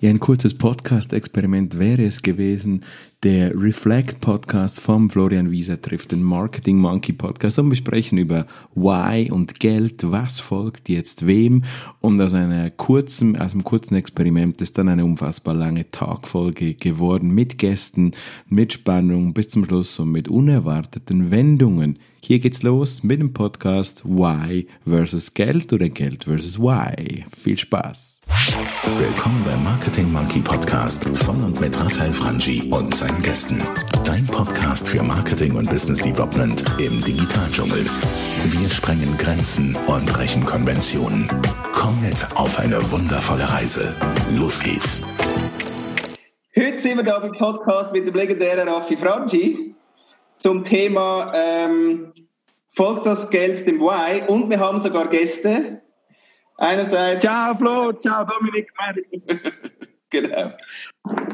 Ja, ein kurzes Podcast-Experiment wäre es gewesen, der Reflect Podcast vom Florian Wieser trifft den Marketing Monkey Podcast und wir sprechen über Why und Geld, was folgt jetzt wem und aus einer kurzen, aus einem kurzen Experiment ist dann eine unfassbar lange Tagfolge geworden mit Gästen, mit Spannung bis zum Schluss und mit unerwarteten Wendungen. Hier geht's los mit dem Podcast Why versus Geld oder Geld versus Why. Viel Spaß. Willkommen beim Marketing Monkey Podcast von und mit Raphael Frangi und seinen Gästen. Dein Podcast für Marketing und Business Development im Digitaldschungel. Wir sprengen Grenzen und brechen Konventionen. Komm mit auf eine wundervolle Reise. Los geht's. Heute sind wir da beim Podcast mit dem legendären Raffi Frangi zum Thema ähm, Folgt das Geld dem Why? Und wir haben sogar Gäste. Einerseits. Ciao Flo, ciao Dominik, merci. genau.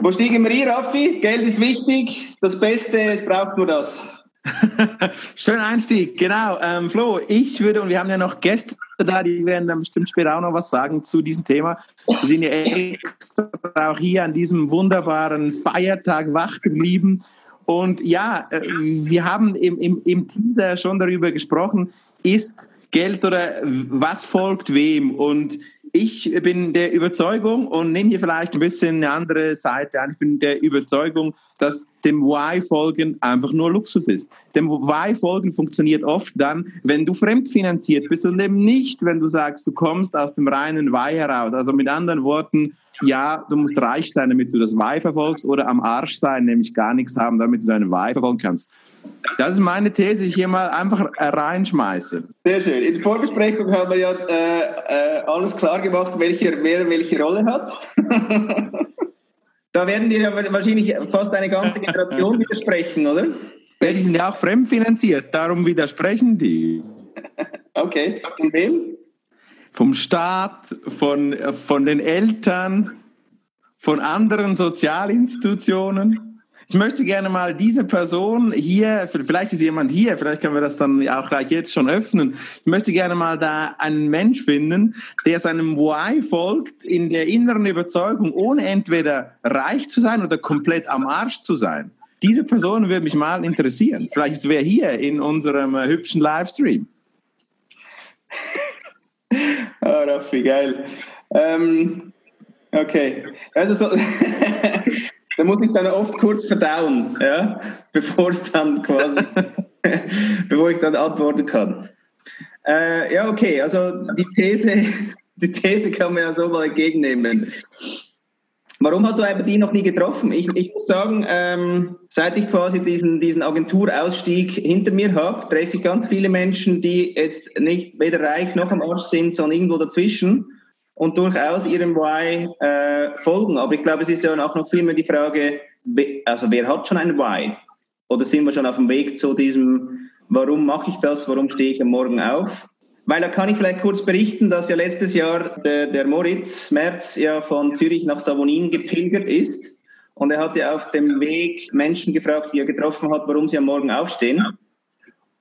Wo stiegen wir hier, Raffi? Geld ist wichtig. Das Beste, es braucht nur das. Schöner Einstieg, genau. Ähm, Flo, ich würde, und wir haben ja noch Gäste da, die werden dann bestimmt später auch noch was sagen zu diesem Thema. Wir sind ja extra auch hier an diesem wunderbaren Feiertag wach geblieben und ja, äh, wir haben im, im, im Teaser schon darüber gesprochen, ist Geld oder was folgt wem? Und ich bin der Überzeugung und nehme hier vielleicht ein bisschen eine andere Seite an. Ich bin der Überzeugung, dass dem Why folgen einfach nur Luxus ist. Dem Why folgen funktioniert oft dann, wenn du fremdfinanziert bist und eben nicht, wenn du sagst, du kommst aus dem reinen Why heraus. Also mit anderen Worten, ja, du musst reich sein, damit du das Why verfolgst, oder am Arsch sein, nämlich gar nichts haben, damit du deine Why verfolgen kannst. Das ist meine These, die ich hier mal einfach reinschmeiße. Sehr schön. In der Vorbesprechung haben wir ja äh, äh, alles klar gemacht, welcher, wer welche Rolle hat. da werden dir ja wahrscheinlich fast eine ganze Generation widersprechen, oder? Ja, die sind ja auch fremdfinanziert, darum widersprechen die. okay, von wem? vom Staat, von, von den Eltern, von anderen Sozialinstitutionen. Ich möchte gerne mal diese Person hier, vielleicht ist jemand hier, vielleicht können wir das dann auch gleich jetzt schon öffnen. Ich möchte gerne mal da einen Mensch finden, der seinem Why folgt in der inneren Überzeugung, ohne entweder reich zu sein oder komplett am Arsch zu sein. Diese Person würde mich mal interessieren. Vielleicht ist wer hier in unserem äh, hübschen Livestream oh, Raffi, geil. Ähm, okay. Also so, da muss ich dann oft kurz verdauen, ja, bevor es dann quasi, bevor ich dann antworten kann. Äh, ja, okay, also die These, die These kann man ja so mal entgegennehmen. Warum hast du die noch nie getroffen? Ich, ich muss sagen, ähm, seit ich quasi diesen, diesen Agenturausstieg hinter mir habe, treffe ich ganz viele Menschen, die jetzt nicht weder reich noch am Arsch sind, sondern irgendwo dazwischen und durchaus ihrem Why äh, folgen. Aber ich glaube, es ist ja auch noch viel mehr die Frage, also wer hat schon ein Why? Oder sind wir schon auf dem Weg zu diesem, warum mache ich das, warum stehe ich am Morgen auf? Weil da kann ich vielleicht kurz berichten, dass ja letztes Jahr der, der Moritz Merz ja von Zürich nach Savonin gepilgert ist. Und er hat ja auf dem Weg Menschen gefragt, die er getroffen hat, warum sie am Morgen aufstehen.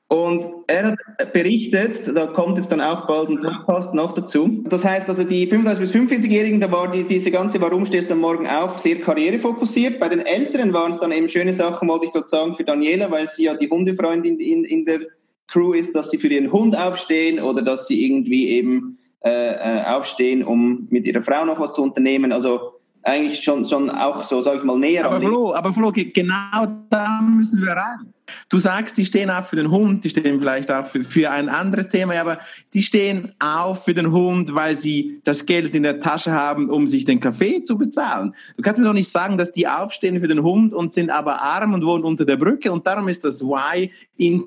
Und er hat berichtet, da kommt jetzt dann auch bald ein Podcast noch dazu. Das heißt also, die 35- bis 45-Jährigen, da war die, diese ganze Warum stehst du Morgen auf sehr karrierefokussiert. Bei den Älteren waren es dann eben schöne Sachen, wollte ich gerade sagen, für Daniela, weil sie ja die Hundefreundin in, in der Crew ist, dass sie für ihren Hund aufstehen oder dass sie irgendwie eben äh, äh, aufstehen, um mit ihrer Frau noch was zu unternehmen. Also eigentlich schon, schon auch so, sage ich mal, näher aber Flo, aber Flo, genau da müssen wir rein. Du sagst, die stehen auf für den Hund, die stehen vielleicht auch für, für ein anderes Thema, aber die stehen auf für den Hund, weil sie das Geld in der Tasche haben, um sich den Kaffee zu bezahlen. Du kannst mir doch nicht sagen, dass die aufstehen für den Hund und sind aber arm und wohnen unter der Brücke und darum ist das Why in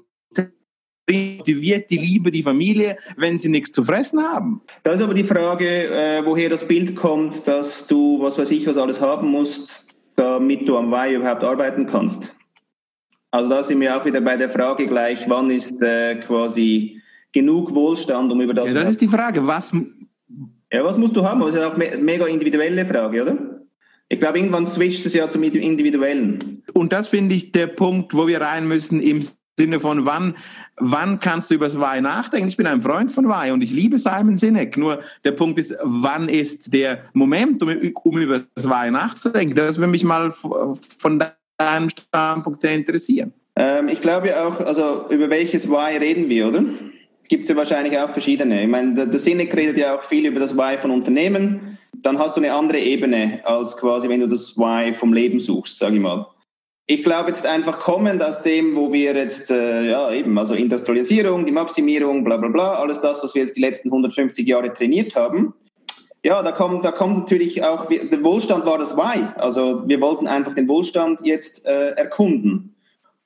motiviert die Liebe die Familie, wenn sie nichts zu fressen haben? Da ist aber die Frage, äh, woher das Bild kommt, dass du, was weiß ich, was alles haben musst, damit du am Weih überhaupt arbeiten kannst. Also da sind wir auch wieder bei der Frage gleich, wann ist äh, quasi genug Wohlstand, um über das... Ja, das ist die Frage, was... Ja, was musst du haben? Das ist auch eine mega individuelle Frage, oder? Ich glaube, irgendwann switcht es ja zum Individuellen. Und das finde ich der Punkt, wo wir rein müssen im Sinne von, wann, wann kannst du über das Why nachdenken? Ich bin ein Freund von Why und ich liebe Simon Sinek. Nur der Punkt ist, wann ist der Moment, um, um über das Why nachzudenken? Das würde mich mal von deinem Standpunkt interessieren. Ähm, ich glaube auch, also über welches Why reden wir, oder? Gibt es ja wahrscheinlich auch verschiedene. Ich meine, der, der Sinek redet ja auch viel über das Why von Unternehmen. Dann hast du eine andere Ebene, als quasi, wenn du das Why vom Leben suchst, sage ich mal. Ich glaube jetzt einfach kommend aus dem, wo wir jetzt, äh, ja eben, also Industrialisierung, die Maximierung, bla bla bla, alles das, was wir jetzt die letzten 150 Jahre trainiert haben. Ja, da kommt, da kommt natürlich auch, der Wohlstand war das Why. Also wir wollten einfach den Wohlstand jetzt äh, erkunden.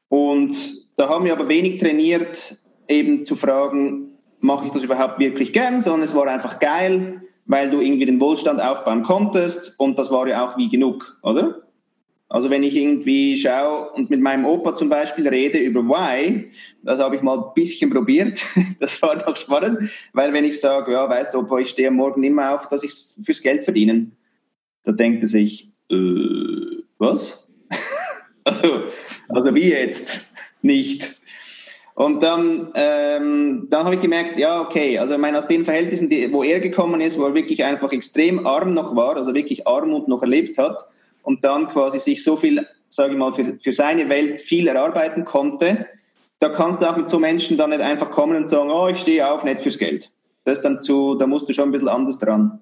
Und da haben wir aber wenig trainiert, eben zu fragen, mache ich das überhaupt wirklich gern, sondern es war einfach geil, weil du irgendwie den Wohlstand aufbauen konntest und das war ja auch wie genug, oder? Also wenn ich irgendwie schaue und mit meinem Opa zum Beispiel rede über Why, das habe ich mal ein bisschen probiert, das war doch spannend, weil wenn ich sage, ja, weißt du, Opa, ich stehe Morgen immer auf, dass ich fürs Geld verdienen, da denkt er sich, äh, was? also, also wie jetzt? Nicht. Und dann, ähm, dann habe ich gemerkt, ja, okay, also ich meine, aus den Verhältnissen, die, wo er gekommen ist, wo er wirklich einfach extrem arm noch war, also wirklich Armut noch erlebt hat, und dann quasi sich so viel, sage ich mal, für, für seine Welt viel erarbeiten konnte, da kannst du auch mit so Menschen dann nicht einfach kommen und sagen, oh, ich stehe auf, nicht fürs Geld. Das ist dann zu, da musst du schon ein bisschen anders dran.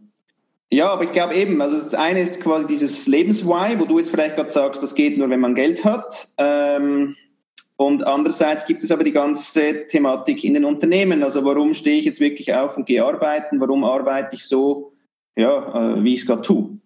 Ja, aber ich glaube eben, also das eine ist quasi dieses Lebenswhy, wo du jetzt vielleicht gerade sagst, das geht nur, wenn man Geld hat. Ähm, und andererseits gibt es aber die ganze Thematik in den Unternehmen. Also warum stehe ich jetzt wirklich auf und gehe arbeiten? Warum arbeite ich so, ja, äh, wie ich es gerade tue?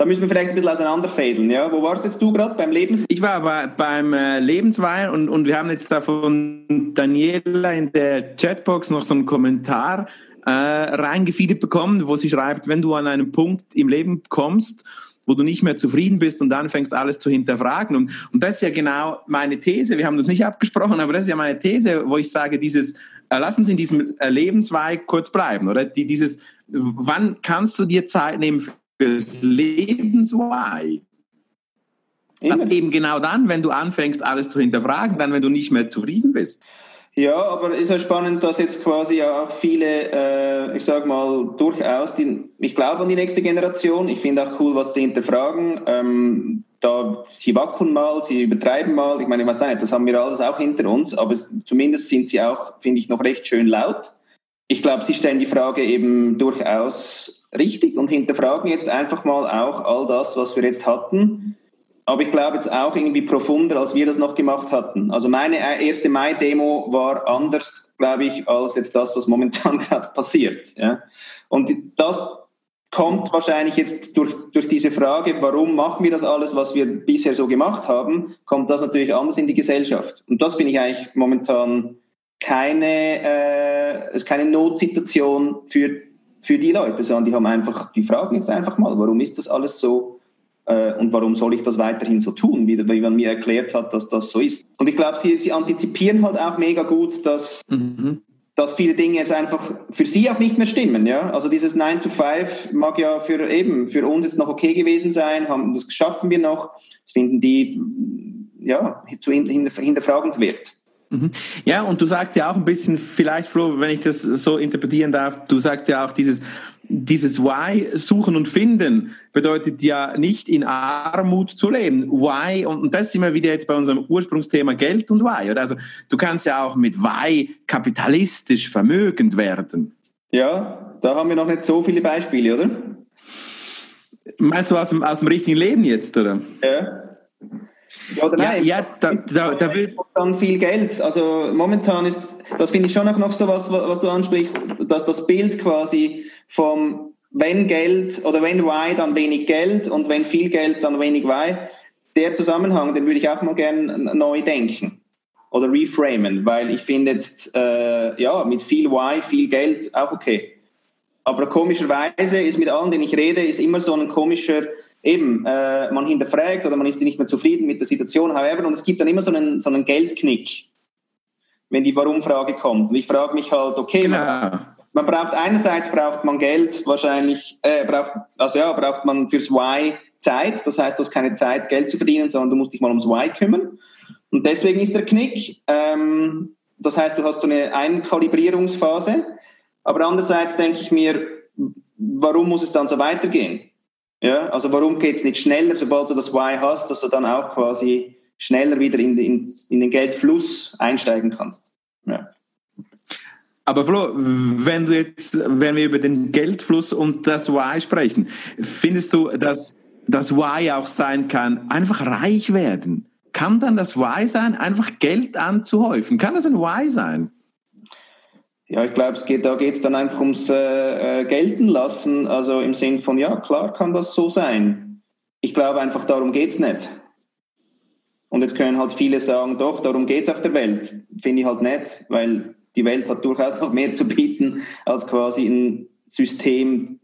Da müssen wir vielleicht ein bisschen auseinanderfädeln. Ja? Wo warst jetzt du gerade beim Lebenswein? Ich war bei, beim äh, Lebenswein und, und wir haben jetzt da von Daniela in der Chatbox noch so einen Kommentar äh, reingefeedet bekommen, wo sie schreibt, wenn du an einen Punkt im Leben kommst, wo du nicht mehr zufrieden bist und dann fängst alles zu hinterfragen. Und, und das ist ja genau meine These. Wir haben das nicht abgesprochen, aber das ist ja meine These, wo ich sage, dieses, äh, lass uns in diesem äh, Lebenszweig kurz bleiben, oder? Die, dieses, wann kannst du dir Zeit nehmen fürs Lebenswhy. Also eben genau dann, wenn du anfängst, alles zu hinterfragen, dann, wenn du nicht mehr zufrieden bist. Ja, aber ist ja spannend, dass jetzt quasi ja auch viele, äh, ich sag mal, durchaus, die, ich glaube an die nächste Generation. Ich finde auch cool, was sie hinterfragen. Ähm, da, sie wackeln mal, sie übertreiben mal. Ich meine, ich weiß nicht, das haben wir alles auch hinter uns, aber es, zumindest sind sie auch, finde ich, noch recht schön laut. Ich glaube, sie stellen die Frage eben durchaus richtig und hinterfragen jetzt einfach mal auch all das, was wir jetzt hatten. Aber ich glaube jetzt auch irgendwie profunder, als wir das noch gemacht hatten. Also meine erste Mai-Demo war anders, glaube ich, als jetzt das, was momentan gerade passiert. Ja. Und das kommt wahrscheinlich jetzt durch, durch diese Frage, warum machen wir das alles, was wir bisher so gemacht haben, kommt das natürlich anders in die Gesellschaft. Und das finde ich eigentlich momentan keine, äh, ist keine Notsituation für für die Leute, sondern die haben einfach, die fragen jetzt einfach mal, warum ist das alles so äh, und warum soll ich das weiterhin so tun, wie, wie man mir erklärt hat, dass das so ist. Und ich glaube, sie, sie antizipieren halt auch mega gut, dass, mhm. dass viele Dinge jetzt einfach für sie auch nicht mehr stimmen. Ja? Also dieses 9 to 5 mag ja für eben für uns jetzt noch okay gewesen sein, haben, das schaffen wir noch, das finden die ja, zu hinterfragenswert. Mhm. Ja, und du sagst ja auch ein bisschen, vielleicht Flo, wenn ich das so interpretieren darf, du sagst ja auch dieses, dieses Why suchen und finden bedeutet ja nicht in Armut zu leben. Why, und das ist immer wieder jetzt bei unserem Ursprungsthema Geld und Why. Oder? Also du kannst ja auch mit Why kapitalistisch vermögend werden. Ja, da haben wir noch nicht so viele Beispiele, oder? Meinst du aus dem, aus dem richtigen Leben jetzt, oder? Ja. Ja oder nein? Ja, ja da, da, da will dann viel Geld. Also momentan ist, das finde ich schon auch noch so was, was du ansprichst, dass das Bild quasi vom wenn Geld oder wenn Y, dann wenig Geld und wenn viel Geld, dann wenig Y. Der Zusammenhang, den würde ich auch mal gerne neu denken oder reframen, weil ich finde jetzt, äh, ja, mit viel Y, viel Geld auch okay. Aber komischerweise ist mit allen, denen ich rede, ist immer so ein komischer, eben, äh, man hinterfragt oder man ist nicht mehr zufrieden mit der Situation, however, und es gibt dann immer so einen, so einen Geldknick, wenn die Warum-Frage kommt. Und ich frage mich halt, okay, genau. man, man, braucht einerseits braucht man Geld, wahrscheinlich, äh, braucht, also ja, braucht man fürs Why Zeit, das heißt, du hast keine Zeit, Geld zu verdienen, sondern du musst dich mal ums Why kümmern. Und deswegen ist der Knick. Ähm, das heißt, du hast so eine Einkalibrierungsphase. Aber andererseits denke ich mir, warum muss es dann so weitergehen? Ja, also warum geht es nicht schneller, sobald du das Why hast, dass du dann auch quasi schneller wieder in, in, in den Geldfluss einsteigen kannst? Ja. Aber Flo, wenn du jetzt, wenn wir über den Geldfluss und das Why sprechen, findest du, dass das Why auch sein kann, einfach reich werden? Kann dann das Why sein, einfach Geld anzuhäufen? Kann das ein Why sein? Ja, ich glaube, es geht, da geht es dann einfach ums äh, äh, Gelten lassen. Also im Sinn von, ja, klar kann das so sein. Ich glaube einfach, darum geht es nicht. Und jetzt können halt viele sagen, doch, darum geht es auf der Welt. Finde ich halt nicht, weil die Welt hat durchaus noch mehr zu bieten, als quasi ein System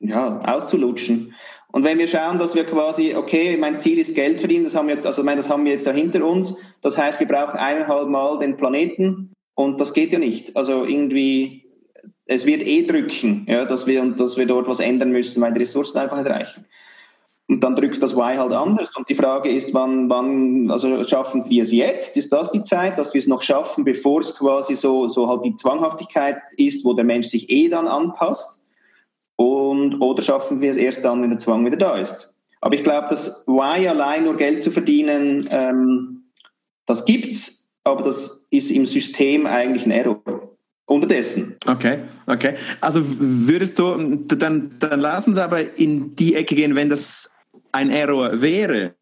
ja, auszulutschen. Und wenn wir schauen, dass wir quasi, okay, mein Ziel ist Geld verdienen, das haben wir jetzt, also das haben wir jetzt da hinter uns. Das heißt, wir brauchen eineinhalb Mal den Planeten und das geht ja nicht. Also irgendwie, es wird eh drücken, ja, dass wir, dass wir dort was ändern müssen, weil die Ressourcen einfach nicht reichen. Und dann drückt das Y halt anders. Und die Frage ist, wann, wann, also schaffen wir es jetzt? Ist das die Zeit, dass wir es noch schaffen, bevor es quasi so, so halt die Zwanghaftigkeit ist, wo der Mensch sich eh dann anpasst? Und, oder schaffen wir es erst dann, wenn der Zwang wieder da ist? Aber ich glaube, das Y allein nur Geld zu verdienen, ähm, das gibt's, aber das ist im System eigentlich ein Error. Unterdessen. Okay, okay. Also würdest du, dann, dann lassen Sie aber in die Ecke gehen, wenn das ein Error wäre,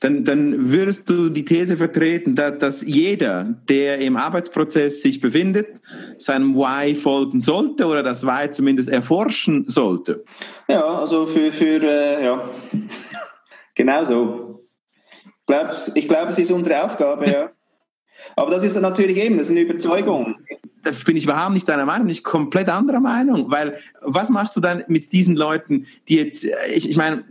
dann, dann würdest du die These vertreten, dass, dass jeder, der im Arbeitsprozess sich befindet, seinem Why folgen sollte oder das Why zumindest erforschen sollte. Ja, also für, für äh, ja, genau so. Ich glaube, glaub, es ist unsere Aufgabe, ja. Aber das ist natürlich eben, das ist eine Überzeugung da bin ich überhaupt nicht deiner Meinung, ich komplett anderer Meinung, weil was machst du dann mit diesen Leuten, die jetzt, ich, ich meine,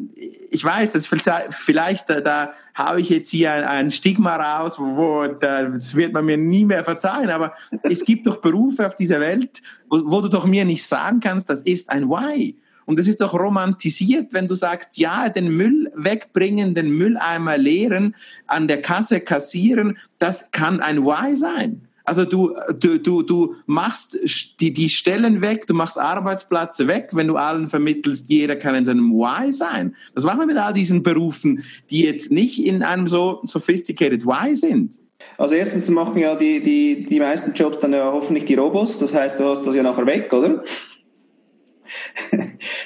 ich weiß, dass vielleicht da, da habe ich jetzt hier ein, ein Stigma raus, wo, das wird man mir nie mehr verzeihen, aber es gibt doch Berufe auf dieser Welt, wo, wo du doch mir nicht sagen kannst, das ist ein Why. Und es ist doch romantisiert, wenn du sagst, ja, den Müll wegbringen, den Mülleimer leeren, an der Kasse kassieren, das kann ein Why sein. Also du, du, du, du machst die, die Stellen weg, du machst Arbeitsplätze weg, wenn du allen vermittelst, jeder kann in seinem Why sein. Was machen wir mit all diesen Berufen, die jetzt nicht in einem so sophisticated Why sind? Also erstens machen ja die, die, die meisten Jobs dann ja hoffentlich die Robos, das heißt, du hast das ja nachher weg, oder?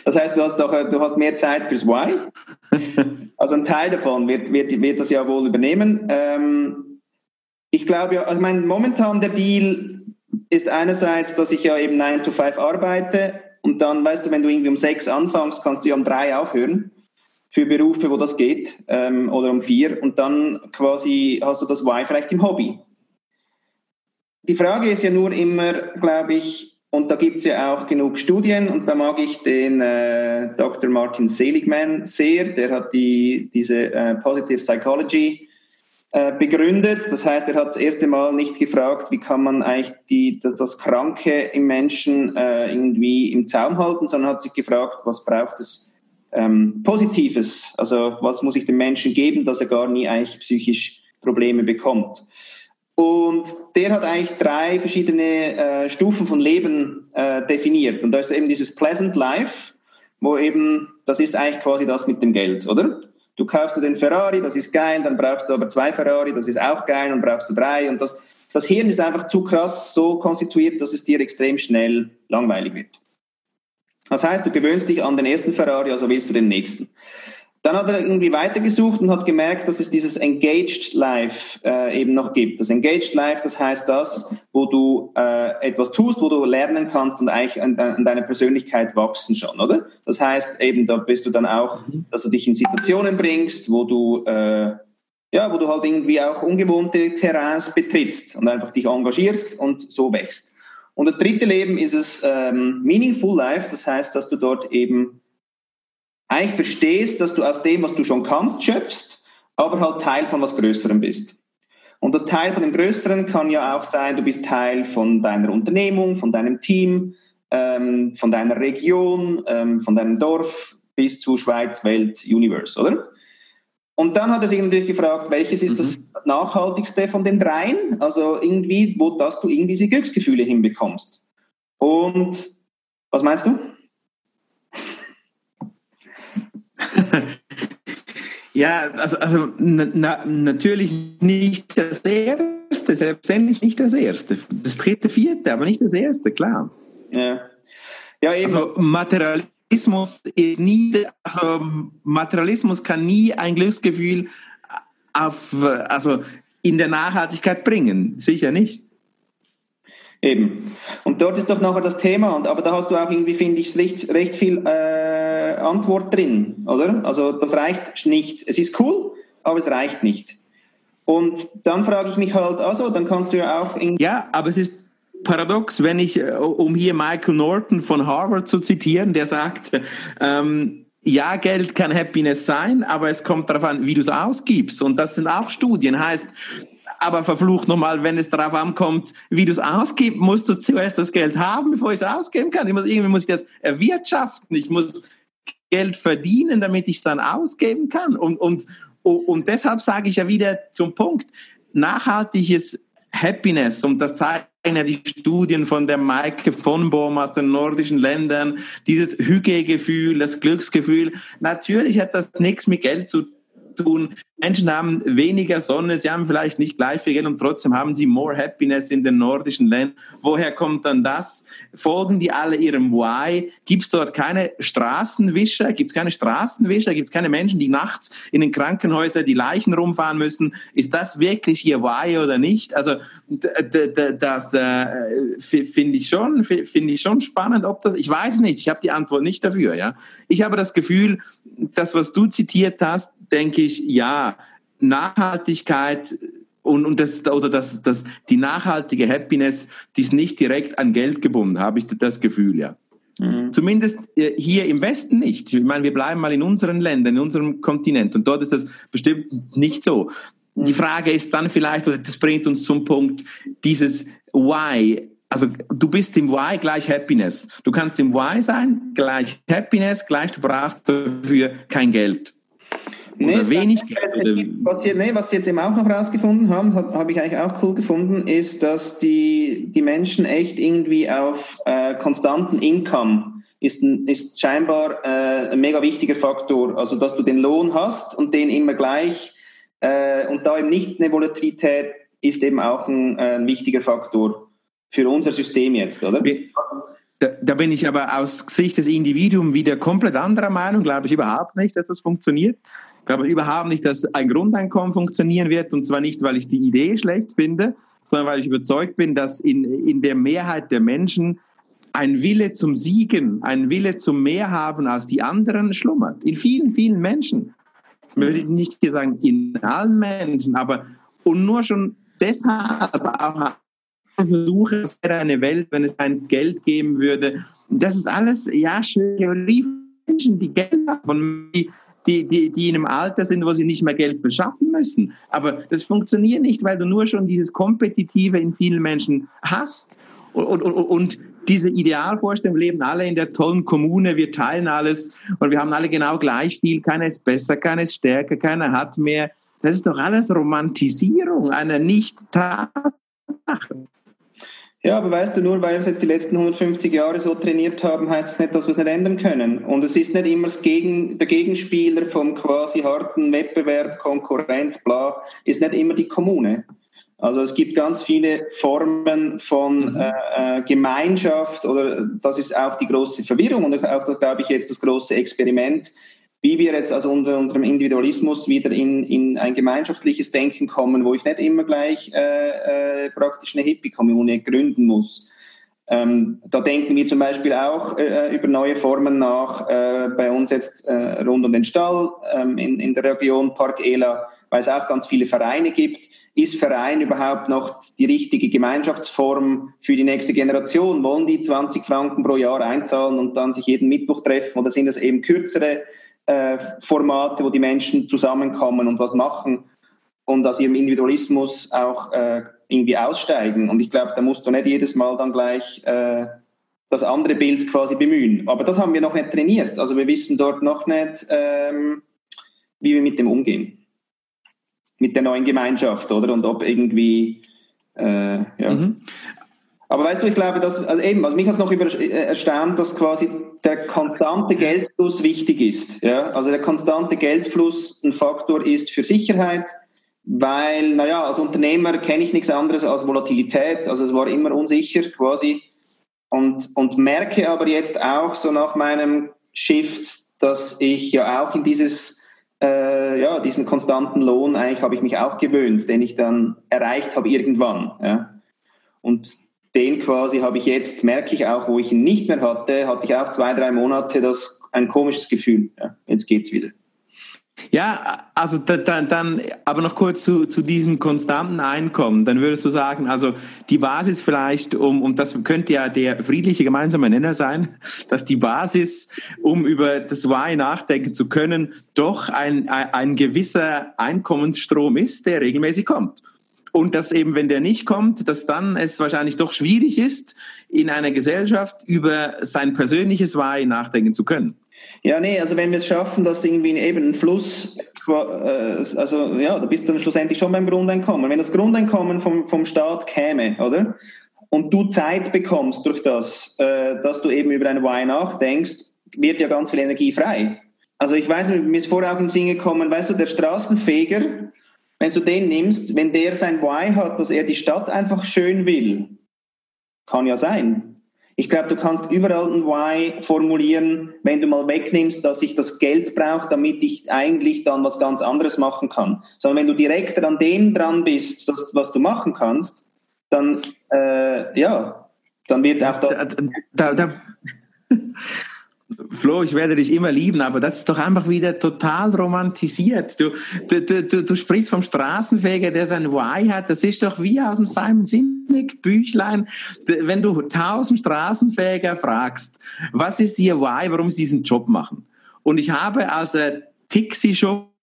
Das heißt, du hast, nachher, du hast mehr Zeit fürs Why. Also ein Teil davon wird, wird, wird das ja wohl übernehmen. Ähm, ich glaube ja, also mein momentan der Deal ist einerseits, dass ich ja eben 9 to 5 arbeite und dann, weißt du, wenn du irgendwie um 6 anfängst, kannst du ja um 3 aufhören für Berufe, wo das geht, ähm, oder um 4 und dann quasi hast du das Why vielleicht im Hobby. Die Frage ist ja nur immer, glaube ich, und da gibt es ja auch genug Studien und da mag ich den äh, Dr. Martin Seligman sehr, der hat die, diese äh, Positive Psychology äh, begründet. Das heißt, er hat das erste Mal nicht gefragt, wie kann man eigentlich die, das, das Kranke im Menschen äh, irgendwie im Zaum halten, sondern hat sich gefragt, was braucht es ähm, Positives? Also was muss ich dem Menschen geben, dass er gar nie eigentlich psychisch Probleme bekommt? Und der hat eigentlich drei verschiedene äh, Stufen von Leben äh, definiert. Und da ist eben dieses Pleasant Life, wo eben, das ist eigentlich quasi das mit dem Geld, oder? Du kaufst du den Ferrari, das ist geil, dann brauchst du aber zwei Ferrari, das ist auch geil, und brauchst du drei. Und das, das Hirn ist einfach zu krass so konstituiert, dass es dir extrem schnell langweilig wird. Das heißt, du gewöhnst dich an den ersten Ferrari, also willst du den nächsten. Dann hat er irgendwie weitergesucht und hat gemerkt, dass es dieses Engaged Life äh, eben noch gibt. Das Engaged Life, das heißt das, wo du äh, etwas tust, wo du lernen kannst und eigentlich an, an deiner Persönlichkeit wachsen schon, oder? Das heißt eben, da bist du dann auch, mhm. dass du dich in Situationen bringst, wo du äh, ja, wo du halt irgendwie auch ungewohnte Terrains betrittst und einfach dich engagierst und so wächst. Und das dritte Leben ist es ähm, Meaningful Life, das heißt, dass du dort eben eigentlich verstehst, dass du aus dem, was du schon kannst, schöpfst, aber halt Teil von was Größerem bist. Und das Teil von dem Größeren kann ja auch sein, du bist Teil von deiner Unternehmung, von deinem Team, ähm, von deiner Region, ähm, von deinem Dorf bis zu Schweiz, Welt, Universe, oder? Und dann hat er sich natürlich gefragt, welches ist mhm. das nachhaltigste von den dreien? Also irgendwie, wo dass du irgendwie diese Glücksgefühle hinbekommst. Und was meinst du? Ja, also, also na, natürlich nicht das erste, selbstverständlich nicht das erste. Das dritte, vierte, aber nicht das erste, klar. Ja. Ja, eben. Also Materialismus ist nie, also Materialismus kann nie ein Glücksgefühl auf, also in der Nachhaltigkeit bringen. Sicher nicht. Eben. Und dort ist doch nachher das Thema, und, aber da hast du auch irgendwie, finde ich, recht, recht viel äh, Antwort drin, oder? Also das reicht nicht. Es ist cool, aber es reicht nicht. Und dann frage ich mich halt, also, dann kannst du ja auch... ja, aber es ist paradox, wenn ich, äh, um hier Michael Norton von Harvard zu zitieren, der sagt, ähm, ja, Geld kann Happiness sein, aber es kommt darauf an, wie du es ausgibst. Und das sind auch Studien. Heißt, aber verflucht nochmal, wenn es darauf ankommt, wie du es ausgibst, musst du zuerst das Geld haben, bevor ich es ausgeben kann. Ich muss, irgendwie muss ich das erwirtschaften. Ich muss Geld verdienen, damit ich es dann ausgeben kann. Und, und, und deshalb sage ich ja wieder zum Punkt, nachhaltiges Happiness, und das zeigen ja die Studien von der Maike von Bohm aus den nordischen Ländern, dieses Hügegefühl, das Glücksgefühl, natürlich hat das nichts mit Geld zu tun. Menschen haben weniger Sonne, sie haben vielleicht nicht gleich viel Geld und trotzdem haben sie more happiness in den nordischen Ländern. Woher kommt dann das? Folgen die alle ihrem Why? Gibt es dort keine Straßenwischer? Gibt es keine Straßenwischer? Gibt es keine Menschen, die nachts in den Krankenhäusern die Leichen rumfahren müssen? Ist das wirklich ihr Why oder nicht? Also das äh, finde ich schon, ich schon spannend, ob das. Ich weiß nicht. Ich habe die Antwort nicht dafür. Ja, ich habe das Gefühl, das, was du zitiert hast, denke ich, ja, Nachhaltigkeit und, und das, oder das, das, die nachhaltige Happiness, die ist nicht direkt an Geld gebunden, habe ich das Gefühl, ja. Mhm. Zumindest äh, hier im Westen nicht. Ich meine, wir bleiben mal in unseren Ländern, in unserem Kontinent und dort ist das bestimmt nicht so. Die mhm. Frage ist dann vielleicht, oder das bringt uns zum Punkt, dieses Why. Also du bist im Why gleich Happiness. Du kannst im Why sein, gleich Happiness, gleich du brauchst dafür kein Geld. Nee, oder wenig Geld. Oder gibt, was, sie, nee, was sie jetzt eben auch noch rausgefunden haben, habe hab ich eigentlich auch cool gefunden, ist, dass die, die Menschen echt irgendwie auf äh, konstanten Income ist, ist scheinbar äh, ein mega wichtiger Faktor. Also, dass du den Lohn hast und den immer gleich äh, und da eben nicht eine Volatilität ist eben auch ein, äh, ein wichtiger Faktor für unser System jetzt, oder? Da, da, bin ich aber aus Sicht des Individuums wieder komplett anderer Meinung, glaube ich überhaupt nicht, dass das funktioniert. Glaube überhaupt nicht, dass ein Grundeinkommen funktionieren wird. Und zwar nicht, weil ich die Idee schlecht finde, sondern weil ich überzeugt bin, dass in, in der Mehrheit der Menschen ein Wille zum Siegen, ein Wille zum Mehr haben als die anderen schlummert. In vielen, vielen Menschen. Ich würde nicht sagen in allen Menschen, aber und nur schon deshalb auch versuche, es wäre eine Welt, wenn es ein Geld geben würde. Das ist alles, ja, Theorie. Menschen, die Geld haben, die die, die, die in einem Alter sind, wo sie nicht mehr Geld beschaffen müssen. Aber das funktioniert nicht, weil du nur schon dieses Kompetitive in vielen Menschen hast. Und, und, und diese Idealvorstellung, leben alle in der tollen Kommune, wir teilen alles und wir haben alle genau gleich viel. Keiner ist besser, keiner ist stärker, keiner hat mehr. Das ist doch alles Romantisierung einer Nicht-Tatsache. Ja, aber weißt du, nur weil wir es jetzt die letzten 150 Jahre so trainiert haben, heißt es das nicht, dass wir es nicht ändern können. Und es ist nicht immer das Gegen, der Gegenspieler vom quasi harten Wettbewerb, Konkurrenz, bla, ist nicht immer die Kommune. Also es gibt ganz viele Formen von mhm. äh, äh Gemeinschaft oder das ist auch die große Verwirrung und auch, glaube ich, jetzt das große Experiment, wie wir jetzt also unter unserem Individualismus wieder in, in ein gemeinschaftliches Denken kommen, wo ich nicht immer gleich äh, äh, praktisch eine Hippie-Kommune gründen muss. Ähm, da denken wir zum Beispiel auch äh, über neue Formen nach, äh, bei uns jetzt äh, rund um den Stall ähm, in, in der Region Park Ela, weil es auch ganz viele Vereine gibt. Ist Verein überhaupt noch die richtige Gemeinschaftsform für die nächste Generation? Wollen die 20 Franken pro Jahr einzahlen und dann sich jeden Mittwoch treffen oder sind das eben kürzere äh, Formate, wo die Menschen zusammenkommen und was machen und aus ihrem Individualismus auch äh, irgendwie aussteigen. Und ich glaube, da musst du nicht jedes Mal dann gleich äh, das andere Bild quasi bemühen. Aber das haben wir noch nicht trainiert. Also wir wissen dort noch nicht, ähm, wie wir mit dem umgehen. mit der neuen Gemeinschaft, oder? Und ob irgendwie, äh, ja. Mhm. Aber weißt du, ich glaube, dass, also eben, also mich hat es noch über, äh, erstaunt, dass quasi der konstante Geldfluss wichtig ist. Ja? Also der konstante Geldfluss ein Faktor ist für Sicherheit, weil, naja, als Unternehmer kenne ich nichts anderes als Volatilität. Also es war immer unsicher quasi. Und, und merke aber jetzt auch so nach meinem Shift, dass ich ja auch in dieses, äh, ja, diesen konstanten Lohn eigentlich habe ich mich auch gewöhnt, den ich dann erreicht habe irgendwann. Ja. Und den quasi habe ich jetzt, merke ich auch, wo ich ihn nicht mehr hatte, hatte ich auch zwei, drei Monate das ein komisches Gefühl. Ja, jetzt geht's wieder. Ja, also dann, dann aber noch kurz zu, zu diesem konstanten Einkommen. Dann würdest du sagen, also die Basis vielleicht, um, und das könnte ja der friedliche gemeinsame Nenner sein, dass die Basis, um über das Why nachdenken zu können, doch ein, ein, ein gewisser Einkommensstrom ist, der regelmäßig kommt. Und dass eben, wenn der nicht kommt, dass dann es wahrscheinlich doch schwierig ist, in einer Gesellschaft über sein persönliches Why nachdenken zu können. Ja, nee, also wenn wir es schaffen, dass irgendwie eben ein Fluss, äh, also ja, da bist du dann schlussendlich schon beim Grundeinkommen. Wenn das Grundeinkommen vom, vom Staat käme, oder? Und du Zeit bekommst durch das, äh, dass du eben über ein Why nachdenkst, wird ja ganz viel Energie frei. Also ich weiß, mir ist vorher auch im Sinn gekommen, weißt du, der Straßenfeger, wenn du den nimmst, wenn der sein Why hat, dass er die Stadt einfach schön will, kann ja sein. Ich glaube, du kannst überall ein Why formulieren, wenn du mal wegnimmst, dass ich das Geld brauche, damit ich eigentlich dann was ganz anderes machen kann. Sondern wenn du direkt an dem dran bist, das, was du machen kannst, dann, äh, ja, dann wird auch da, da, da Flo, ich werde dich immer lieben, aber das ist doch einfach wieder total romantisiert. Du, du, du, du sprichst vom Straßenfeger, der sein Why hat. Das ist doch wie aus dem Simon Sinek Büchlein. Wenn du tausend Straßenfeger fragst, was ist ihr Why, warum sie diesen Job machen? Und ich habe als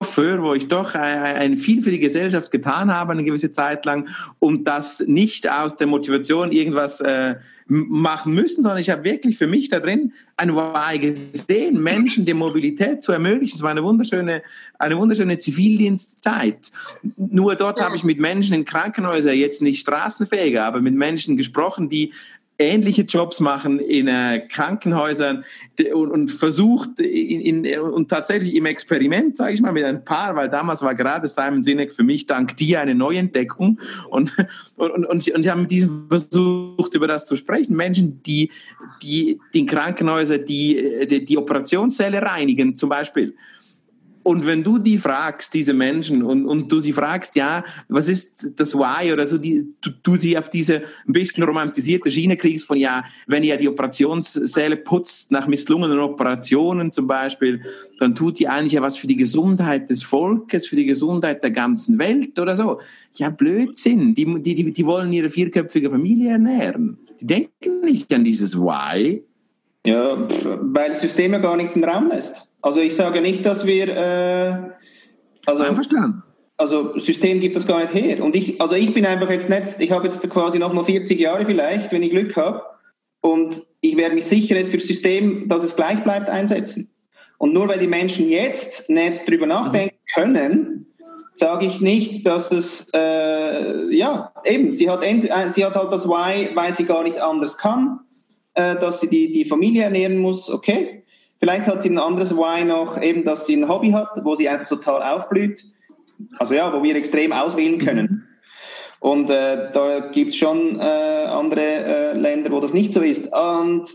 Taxi-Chauffeur, wo ich doch ein viel für die Gesellschaft getan habe, eine gewisse Zeit lang, und das nicht aus der Motivation irgendwas äh, machen müssen, sondern ich habe wirklich für mich da drin ein Why gesehen, Menschen die Mobilität zu ermöglichen. Es war eine wunderschöne, eine wunderschöne Zivildienstzeit. Nur dort habe ich mit Menschen in Krankenhäusern jetzt nicht straßenfähiger, aber mit Menschen gesprochen, die ähnliche Jobs machen in äh, Krankenhäusern und, und versucht in, in, und tatsächlich im Experiment, sage ich mal, mit ein paar, weil damals war gerade Simon Sinek für mich dank dir eine Neuentdeckung und, und, und, und, und ich habe mit diesem versucht, über das zu sprechen. Menschen, die, die in Krankenhäusern die, die, die Operationssäle reinigen zum Beispiel und wenn du die fragst, diese Menschen, und, und du sie fragst, ja, was ist das Why oder so, die, du, du die auf diese ein bisschen romantisierte Schiene kriegst von, ja, wenn ihr die Operationssäle putzt nach misslungenen Operationen zum Beispiel, dann tut ihr eigentlich ja was für die Gesundheit des Volkes, für die Gesundheit der ganzen Welt oder so. Ja, Blödsinn. Die, die, die, die wollen ihre vierköpfige Familie ernähren. Die denken nicht an dieses Why. Ja, weil das System ja gar nicht den Raum lässt. Also ich sage nicht, dass wir äh, also Einverstanden. Also System gibt das gar nicht her. Und ich, also ich bin einfach jetzt nicht, ich habe jetzt quasi noch mal 40 Jahre vielleicht, wenn ich Glück habe. Und ich werde mich sicher nicht für das System, dass es gleich bleibt, einsetzen. Und nur weil die Menschen jetzt nicht drüber nachdenken können, sage ich nicht, dass es, äh, ja, eben, sie hat, äh, sie hat halt das Why, weil sie gar nicht anders kann, äh, dass sie die, die Familie ernähren muss, okay. Vielleicht hat sie ein anderes Why noch, eben, dass sie ein Hobby hat, wo sie einfach total aufblüht. Also ja, wo wir extrem auswählen können. Und äh, da gibt es schon äh, andere äh, Länder, wo das nicht so ist. Und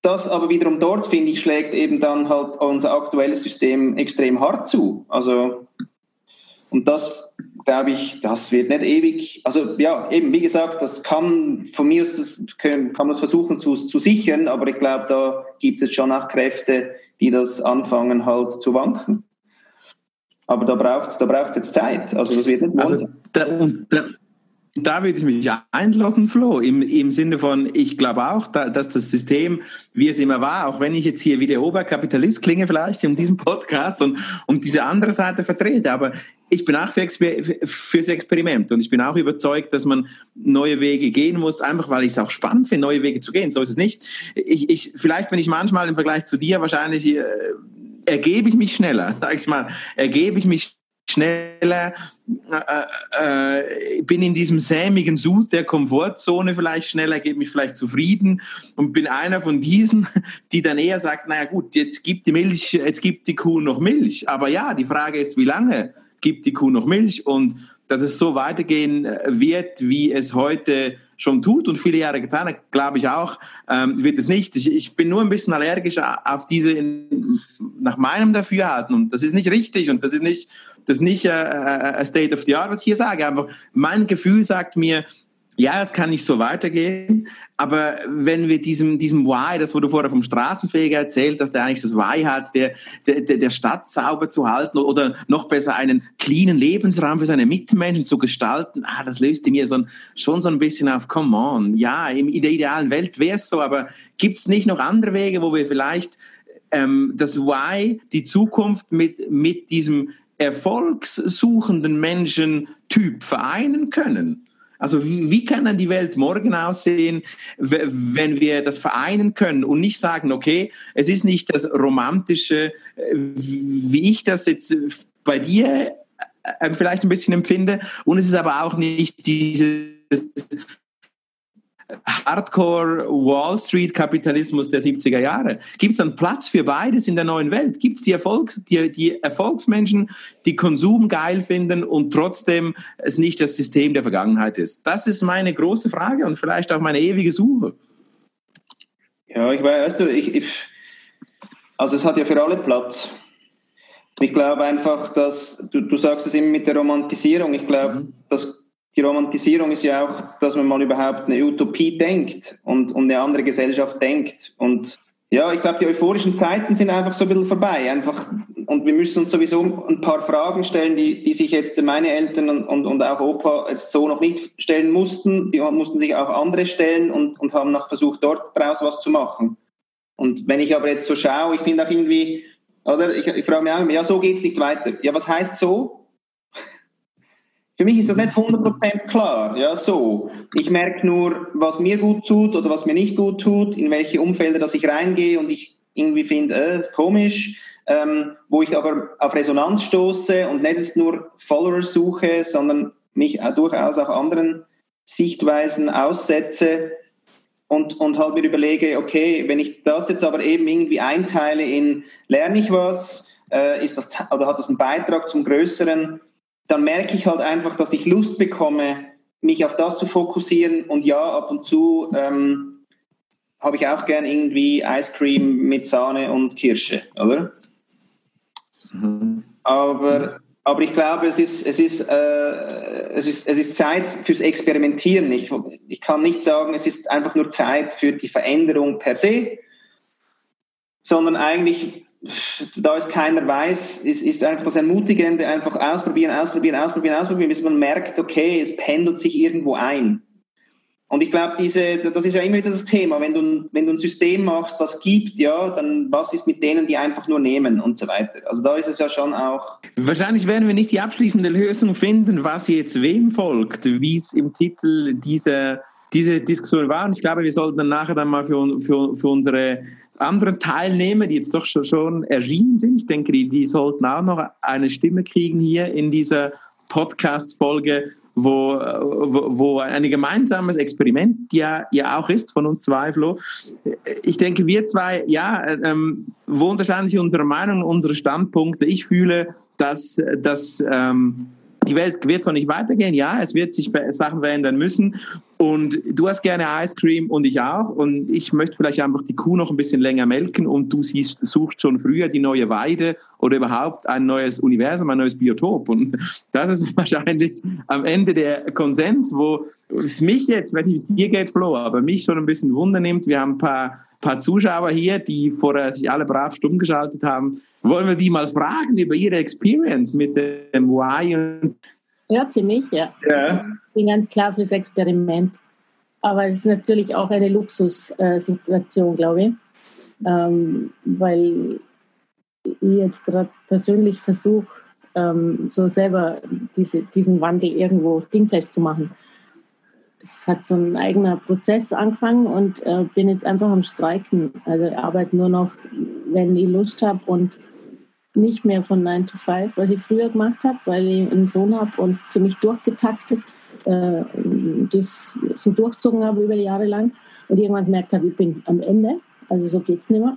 das aber wiederum dort, finde ich, schlägt eben dann halt unser aktuelles System extrem hart zu. Also, und das glaube ich, das wird nicht ewig. Also ja, eben, wie gesagt, das kann von mir kann, kann man es versuchen zu, zu sichern, aber ich glaube, da gibt es schon auch Kräfte, die das anfangen halt zu wanken. Aber da braucht es da braucht's jetzt Zeit. Also das wird nicht also, da, da, da würde ich mich einloggen, Flo, im, im Sinne von, ich glaube auch, da, dass das System, wie es immer war, auch wenn ich jetzt hier wie der Oberkapitalist klinge vielleicht in diesem Podcast und, und diese andere Seite vertrete, aber ich bin auch für fürs Experiment und ich bin auch überzeugt, dass man neue Wege gehen muss, einfach weil ich es auch spannend finde, neue Wege zu gehen. So ist es nicht. Ich, ich, vielleicht bin ich manchmal im Vergleich zu dir wahrscheinlich, äh, ergebe ich mich schneller, sag ich mal, ergebe ich mich schneller, äh, äh, bin in diesem sämigen Sud der Komfortzone vielleicht schneller, gebe mich vielleicht zufrieden und bin einer von diesen, die dann eher sagt, naja gut, jetzt gibt die Milch, jetzt gibt die Kuh noch Milch. Aber ja, die Frage ist, wie lange gibt die Kuh noch Milch? Und dass es so weitergehen wird, wie es heute schon tut und viele Jahre getan hat, glaube ich auch, ähm, wird es nicht. Ich, ich, bin nur ein bisschen allergisch auf diese, nach meinem Dafürhalten und das ist nicht richtig und das ist nicht, das ist nicht äh, äh, State of the Art, was ich hier sage. Einfach mein Gefühl sagt mir, ja, es kann nicht so weitergehen, aber wenn wir diesem, diesem Why, das wurde vorher vom Straßenfeger erzählt, dass der eigentlich das Why hat, der, der, der Stadt sauber zu halten oder noch besser einen cleanen Lebensraum für seine Mitmenschen zu gestalten, ah, das löst in mir so, schon so ein bisschen auf, come on, ja, in der idealen Welt wäre es so, aber gibt es nicht noch andere Wege, wo wir vielleicht ähm, das Why, die Zukunft mit, mit diesem erfolgssuchenden Menschentyp vereinen können? Also wie, kann dann die Welt morgen aussehen, wenn wir das vereinen können und nicht sagen, okay, es ist nicht das Romantische, äh, wie ich das jetzt bei dir äh, vielleicht ein bisschen empfinde und es ist aber auch nicht dieses Hardcore Wall Street Kapitalismus der 70er Jahre? Gibt es dann Platz für beides in der neuen Welt? Gibt es die, Erfolgs-, die, die Erfolgsmenschen, die Konsum geil finden und trotzdem es nicht das System der Vergangenheit ist? Das ist meine große Frage und vielleicht auch meine ewige Suche. Ja, ich weiß, weißt du, ich, ich, also es hat ja für alle Platz. Ich glaube einfach, dass, du, du sagst es immer mit der Romantisierung, ich glaube, mhm. dass die Romantisierung ist ja auch, dass man mal überhaupt eine Utopie denkt und, und eine andere Gesellschaft denkt. Und ja, ich glaube, die euphorischen Zeiten sind einfach so ein bisschen vorbei. Einfach, und wir müssen uns sowieso ein paar Fragen stellen, die, die sich jetzt meine Eltern und, und, auch Opa jetzt so noch nicht stellen mussten. Die mussten sich auch andere stellen und, und haben noch versucht, dort draus was zu machen. Und wenn ich aber jetzt so schaue, ich bin auch irgendwie, oder ich, ich frage mich auch, ja, so geht's nicht weiter. Ja, was heißt so? Für mich ist das nicht 100% klar. Ja, so. Ich merke nur, was mir gut tut oder was mir nicht gut tut, in welche Umfelder dass ich reingehe und ich irgendwie finde, äh, komisch, ähm, wo ich aber auf Resonanz stoße und nicht nur Followers suche, sondern mich auch durchaus auch anderen Sichtweisen aussetze und, und halt mir überlege, okay, wenn ich das jetzt aber eben irgendwie einteile in lerne ich was, äh, ist das, oder hat das einen Beitrag zum Größeren, dann merke ich halt einfach, dass ich Lust bekomme, mich auf das zu fokussieren. Und ja, ab und zu ähm, habe ich auch gern irgendwie Ice Cream mit Sahne und Kirsche, oder? Mhm. Aber, aber ich glaube, es ist, es, ist, äh, es, ist, es ist Zeit fürs Experimentieren. Ich, ich kann nicht sagen, es ist einfach nur Zeit für die Veränderung per se, sondern eigentlich da es keiner weiß, ist, ist einfach das Ermutigende, einfach ausprobieren, ausprobieren, ausprobieren, ausprobieren, bis man merkt, okay, es pendelt sich irgendwo ein. Und ich glaube, das ist ja immer wieder das Thema. Wenn du, wenn du ein System machst, das gibt, ja, dann was ist mit denen, die einfach nur nehmen und so weiter. Also da ist es ja schon auch. Wahrscheinlich werden wir nicht die abschließende Lösung finden, was jetzt wem folgt, wie es im Titel dieser diese Diskussion war. Und ich glaube, wir sollten dann nachher dann mal für, für, für unsere anderen Teilnehmer, die jetzt doch schon, schon erschienen sind, ich denke, die, die sollten auch noch eine Stimme kriegen hier in dieser Podcast-Folge, wo, wo, wo ein gemeinsames Experiment ja, ja auch ist von uns zwei, Flo. Ich denke, wir zwei, ja, ähm, wo unterscheiden sich unsere Meinungen, unsere Standpunkte? Ich fühle, dass, dass ähm, die Welt wird so nicht weitergehen. Ja, es wird sich Sachen verändern müssen. Und du hast gerne Ice Cream und ich auch. Und ich möchte vielleicht einfach die Kuh noch ein bisschen länger melken und du siehst, suchst schon früher die neue Weide oder überhaupt ein neues Universum, ein neues Biotop. Und das ist wahrscheinlich am Ende der Konsens, wo es mich jetzt, wenn es dir geht, Flo, aber mich schon ein bisschen Wunder nimmt. Wir haben ein paar, paar Zuschauer hier, die vorher sich alle brav stumm geschaltet haben wollen wir die mal fragen über ihre Experience mit dem Why? Ja, ziemlich, ja. ja. Ich bin ganz klar fürs Experiment. Aber es ist natürlich auch eine Luxussituation, glaube ich. Ähm, weil ich jetzt gerade persönlich versuche, ähm, so selber diese, diesen Wandel irgendwo dingfest zu machen. Es hat so ein eigener Prozess angefangen und äh, bin jetzt einfach am Streiken. Also arbeite nur noch, wenn ich Lust habe und nicht mehr von 9 to 5, was ich früher gemacht habe, weil ich einen Sohn habe und ziemlich durchgetaktet äh, das so durchgezogen habe über Jahre lang und irgendwann gemerkt habe, ich bin am Ende, also so geht es nicht mehr.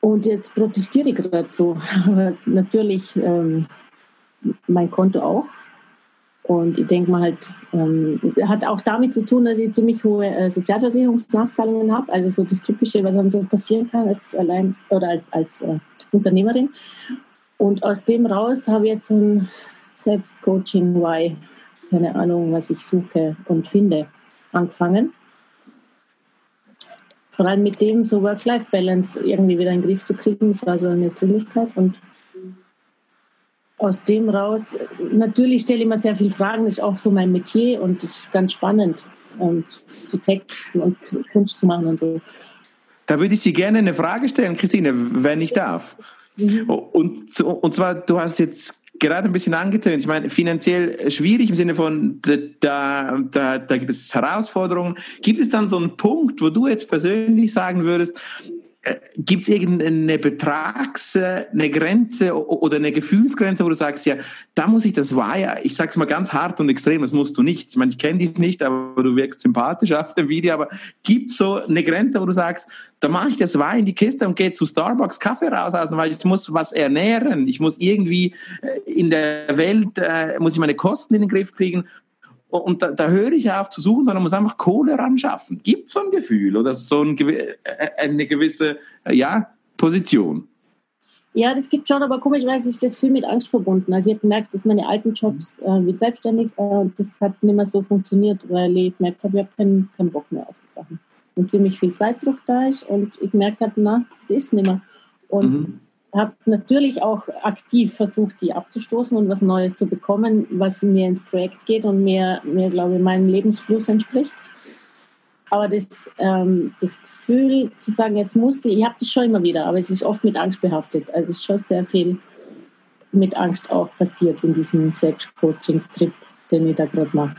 Und jetzt protestiere ich gerade so. Aber natürlich ähm, mein Konto auch. Und ich denke mal halt, ähm, hat auch damit zu tun, dass ich ziemlich hohe äh, Sozialversicherungsnachzahlungen habe. Also so das Typische, was einem so passieren kann als allein oder als, als äh, Unternehmerin. Und aus dem raus habe ich jetzt so ein Selbstcoaching, why, keine Ahnung, was ich suche und finde, angefangen. Vor allem mit dem so Work-Life-Balance irgendwie wieder in den Griff zu kriegen, das war so eine Dringlichkeit und aus dem raus, natürlich stelle ich mir sehr viele Fragen, das ist auch so mein Metier und das ist ganz spannend, um, zu texten und Kunst zu machen und so. Da würde ich Sie gerne eine Frage stellen, Christine, wenn ich darf. Mhm. Und, und zwar, du hast jetzt gerade ein bisschen angetönt. Ich meine, finanziell schwierig im Sinne von, da, da, da gibt es Herausforderungen. Gibt es dann so einen Punkt, wo du jetzt persönlich sagen würdest, Gibt es irgendeine Betrags-, eine Grenze oder eine Gefühlsgrenze, wo du sagst, ja, da muss ich das war ja, ich sag's mal ganz hart und extrem, das musst du nicht. Ich meine, ich kenne dich nicht, aber du wirkst sympathisch auf dem Video, aber gibt so eine Grenze, wo du sagst, da mache ich das Wein in die Kiste und gehe zu Starbucks Kaffee raus, weil ich muss was ernähren, ich muss irgendwie äh, in der Welt, äh, muss ich meine Kosten in den Griff kriegen und da, da höre ich auf zu suchen, sondern muss einfach Kohle ran schaffen. Gibt so ein Gefühl oder so ein, äh, eine gewisse ja, Position? Ja, das gibt schon, aber komischerweise ist das viel mit Angst verbunden. Also ich habe gemerkt, dass meine alten Jobs äh, mit selbstständig, äh, das hat nicht mehr so funktioniert, weil ich gemerkt habe, ich habe keinen, keinen Bock mehr aufgebracht. Und ziemlich viel Zeitdruck da ist und ich gemerkt habe, na, das ist nicht mehr. Und mhm habe natürlich auch aktiv versucht, die abzustoßen und was Neues zu bekommen, was mir ins Projekt geht und mir, mir glaube ich, meinem Lebensfluss entspricht. Aber das, ähm, das Gefühl zu sagen, jetzt muss ich, ich habe das schon immer wieder, aber es ist oft mit Angst behaftet. Also es ist schon sehr viel mit Angst auch passiert in diesem Selbstcoaching-Trip, den ich da gerade mache.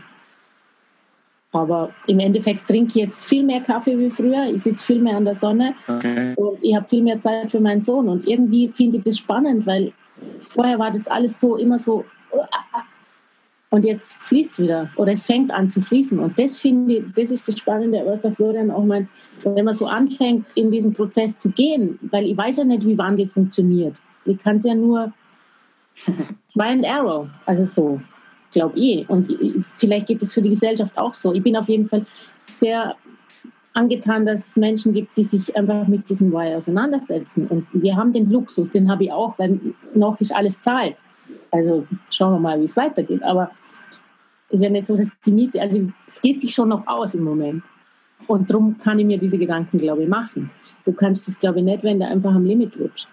Aber im Endeffekt trinke ich jetzt viel mehr Kaffee wie früher. Ich sitze viel mehr an der Sonne okay. und ich habe viel mehr Zeit für meinen Sohn. Und irgendwie finde ich das spannend, weil vorher war das alles so immer so. Und jetzt fließt es wieder oder es fängt an zu fließen. Und das finde ich, das ist das Spannende, was der Florian auch meint, wenn man so anfängt, in diesen Prozess zu gehen, weil ich weiß ja nicht, wie Wandel funktioniert. Ich kann es ja nur Try and Arrow, also so glaube ich. Und vielleicht geht es für die Gesellschaft auch so. Ich bin auf jeden Fall sehr angetan, dass es Menschen gibt, die sich einfach mit diesem Why auseinandersetzen. Und wir haben den Luxus, den habe ich auch, weil noch ist alles zahlt. Also schauen wir mal, wie es weitergeht. Aber es ist ja nicht so, dass die Miete, also es geht sich schon noch aus im Moment. Und darum kann ich mir diese Gedanken, glaube ich, machen. Du kannst das, glaube ich, nicht, wenn du einfach am Limit lebst.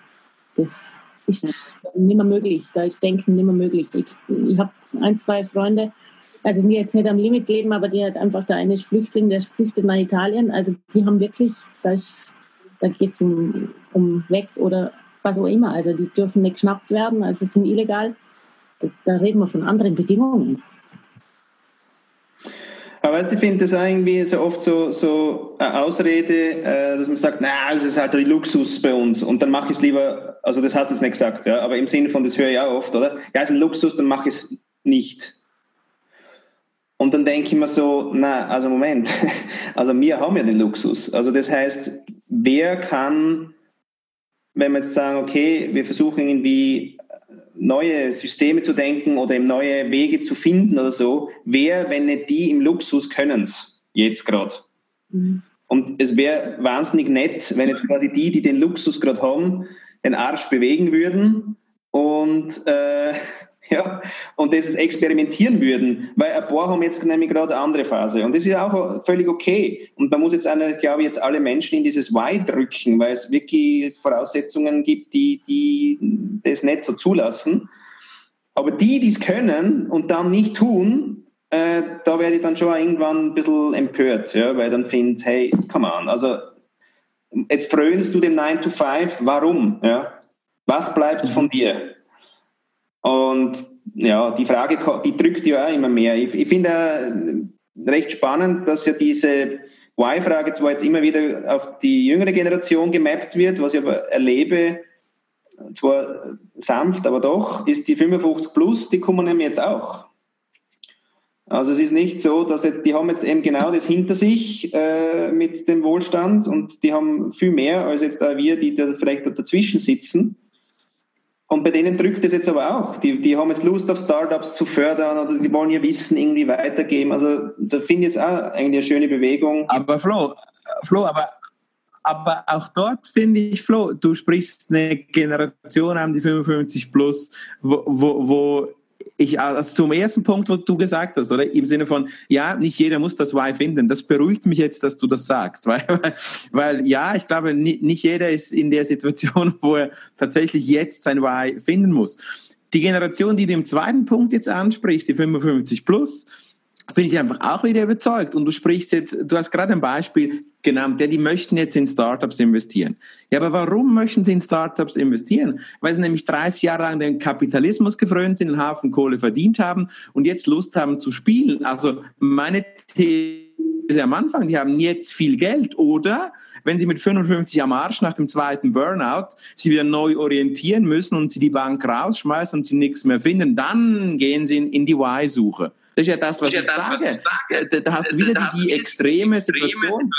Das ist nicht mehr möglich. Da ist Denken nicht mehr möglich. Ich, ich habe ein, zwei Freunde, also mir jetzt nicht am Limit leben, aber die hat einfach, der eine ist Flüchtling, der flüchtet nach Italien. Also die haben wirklich, da, da geht es um, um weg oder was auch immer. Also die dürfen nicht geschnappt werden, also sind illegal. Da, da reden wir von anderen Bedingungen. Aber weißt, ich finde das irgendwie so oft so, so eine Ausrede, äh, dass man sagt, na, es ist halt ein Luxus bei uns und dann mache ich es lieber, also das hast du jetzt nicht gesagt, ja, aber im Sinne von, das höre ich auch oft, oder? Ja, es ist ein Luxus, dann mache ich es nicht. Und dann denke ich mir so, na, also Moment, also wir haben ja den Luxus. Also das heißt, wer kann, wenn wir jetzt sagen, okay, wir versuchen irgendwie neue Systeme zu denken oder eben neue Wege zu finden oder so, wer, wenn nicht die im Luxus können es jetzt gerade. Mhm. Und es wäre wahnsinnig nett, wenn jetzt quasi die, die den Luxus gerade haben, den Arsch bewegen würden und äh, ja, und das experimentieren würden, weil ein paar haben jetzt nämlich gerade eine andere Phase. Und das ist auch völlig okay. Und man muss jetzt nicht, glaube ich, jetzt alle Menschen in dieses Why drücken, weil es wirklich Voraussetzungen gibt, die, die das nicht so zulassen, aber die, die es können und dann nicht tun, äh, da werde ich dann schon irgendwann ein bisschen empört, ja, weil dann finde, hey, come on, also jetzt frönst du dem 9 to 5, warum, ja, was bleibt von dir? Und ja, die Frage, die drückt ja auch immer mehr. Ich, ich finde recht spannend, dass ja diese Why-Frage zwar jetzt immer wieder auf die jüngere Generation gemappt wird, was ich aber erlebe, zwar sanft, aber doch, ist die 55 Plus, die kommen nämlich jetzt auch. Also es ist nicht so, dass jetzt, die haben jetzt eben genau das hinter sich äh, mit dem Wohlstand und die haben viel mehr als jetzt da wir, die da vielleicht dazwischen sitzen. Und bei denen drückt es jetzt aber auch. Die, die haben jetzt Lust auf Startups zu fördern oder die wollen ihr Wissen irgendwie weitergeben. Also da finde ich jetzt auch eigentlich eine schöne Bewegung. Aber Flo, Flo, aber, aber auch dort finde ich, Flo, du sprichst eine Generation an, die 55 plus, wo, wo, wo ich, also zum ersten Punkt, was du gesagt hast, oder? Im Sinne von, ja, nicht jeder muss das Why finden. Das beruhigt mich jetzt, dass du das sagst. Weil, weil, ja, ich glaube, nicht jeder ist in der Situation, wo er tatsächlich jetzt sein Why finden muss. Die Generation, die du im zweiten Punkt jetzt ansprichst, die 55 plus, bin ich einfach auch wieder überzeugt. Und du sprichst jetzt, du hast gerade ein Beispiel genannt, ja, die möchten jetzt in Startups investieren. Ja, aber warum möchten sie in Startups investieren? Weil sie nämlich 30 Jahre lang den Kapitalismus gefrönt sind, einen Haufen Kohle verdient haben und jetzt Lust haben zu spielen. Also meine These am Anfang, die haben jetzt viel Geld oder wenn sie mit 55 am Arsch nach dem zweiten Burnout sich wieder neu orientieren müssen und sie die Bank rausschmeißen und sie nichts mehr finden, dann gehen sie in die Y-Suche. Das ist ja das, was, ich, das, sage. was ich sage. Da, hast du wieder die, die extreme Situation.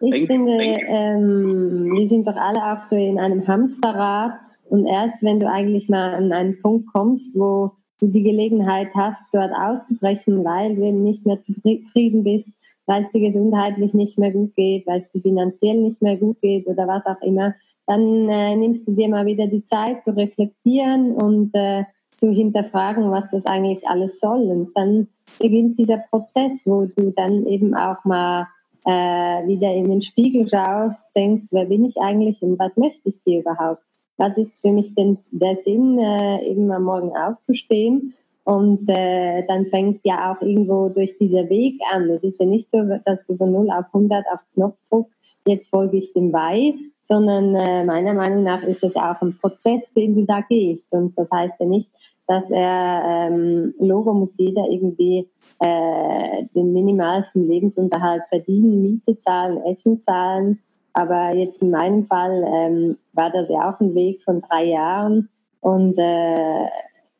Ich finde, ähm, wir sind doch alle auch so in einem Hamsterrad und erst wenn du eigentlich mal an einen Punkt kommst, wo du die Gelegenheit hast, dort auszubrechen, weil du eben nicht mehr zufrieden bist, weil es dir gesundheitlich nicht mehr gut geht, weil es dir finanziell nicht mehr gut geht oder was auch immer, dann äh, nimmst du dir mal wieder die Zeit zu reflektieren und äh, zu hinterfragen, was das eigentlich alles soll. Und dann beginnt dieser Prozess, wo du dann eben auch mal äh, wieder in den Spiegel schaust, denkst, wer bin ich eigentlich und was möchte ich hier überhaupt? Was ist für mich denn der Sinn, äh, eben am Morgen aufzustehen? Und äh, dann fängt ja auch irgendwo durch dieser Weg an. Es ist ja nicht so, dass du von 0 auf 100 auf Knopfdruck, jetzt folge ich dem bei, sondern äh, meiner Meinung nach ist es auch ein Prozess, den du da gehst. Und das heißt ja nicht, dass er, ähm, Logo muss jeder irgendwie äh, den minimalsten Lebensunterhalt verdienen, Miete zahlen, Essen zahlen. Aber jetzt in meinem Fall ähm, war das ja auch ein Weg von drei Jahren. Und äh,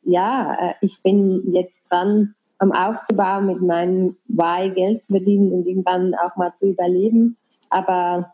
ja, äh, ich bin jetzt dran, am Aufzubauen mit meinem Why Geld zu verdienen und irgendwann auch mal zu überleben. Aber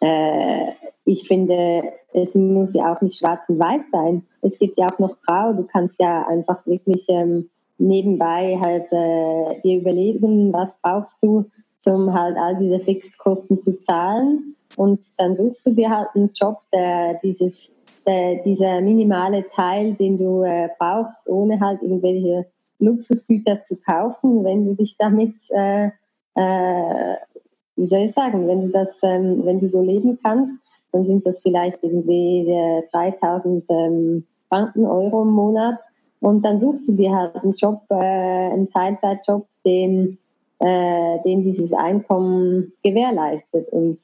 äh, ich finde, es muss ja auch nicht schwarz und weiß sein. Es gibt ja auch noch grau. Du kannst ja einfach wirklich ähm, nebenbei halt äh, dir überlegen, was brauchst du, um halt all diese Fixkosten zu zahlen. Und dann suchst du dir halt einen Job, der dieses, der, dieser minimale Teil, den du äh, brauchst, ohne halt irgendwelche Luxusgüter zu kaufen, wenn du dich damit äh, äh, wie soll ich sagen, wenn du das, ähm, wenn du so leben kannst, dann sind das vielleicht irgendwie äh, 3000 ähm, Franken, Euro im Monat. Und dann suchst du dir halt einen Job, äh, einen Teilzeitjob, den, äh, den dieses Einkommen gewährleistet. Und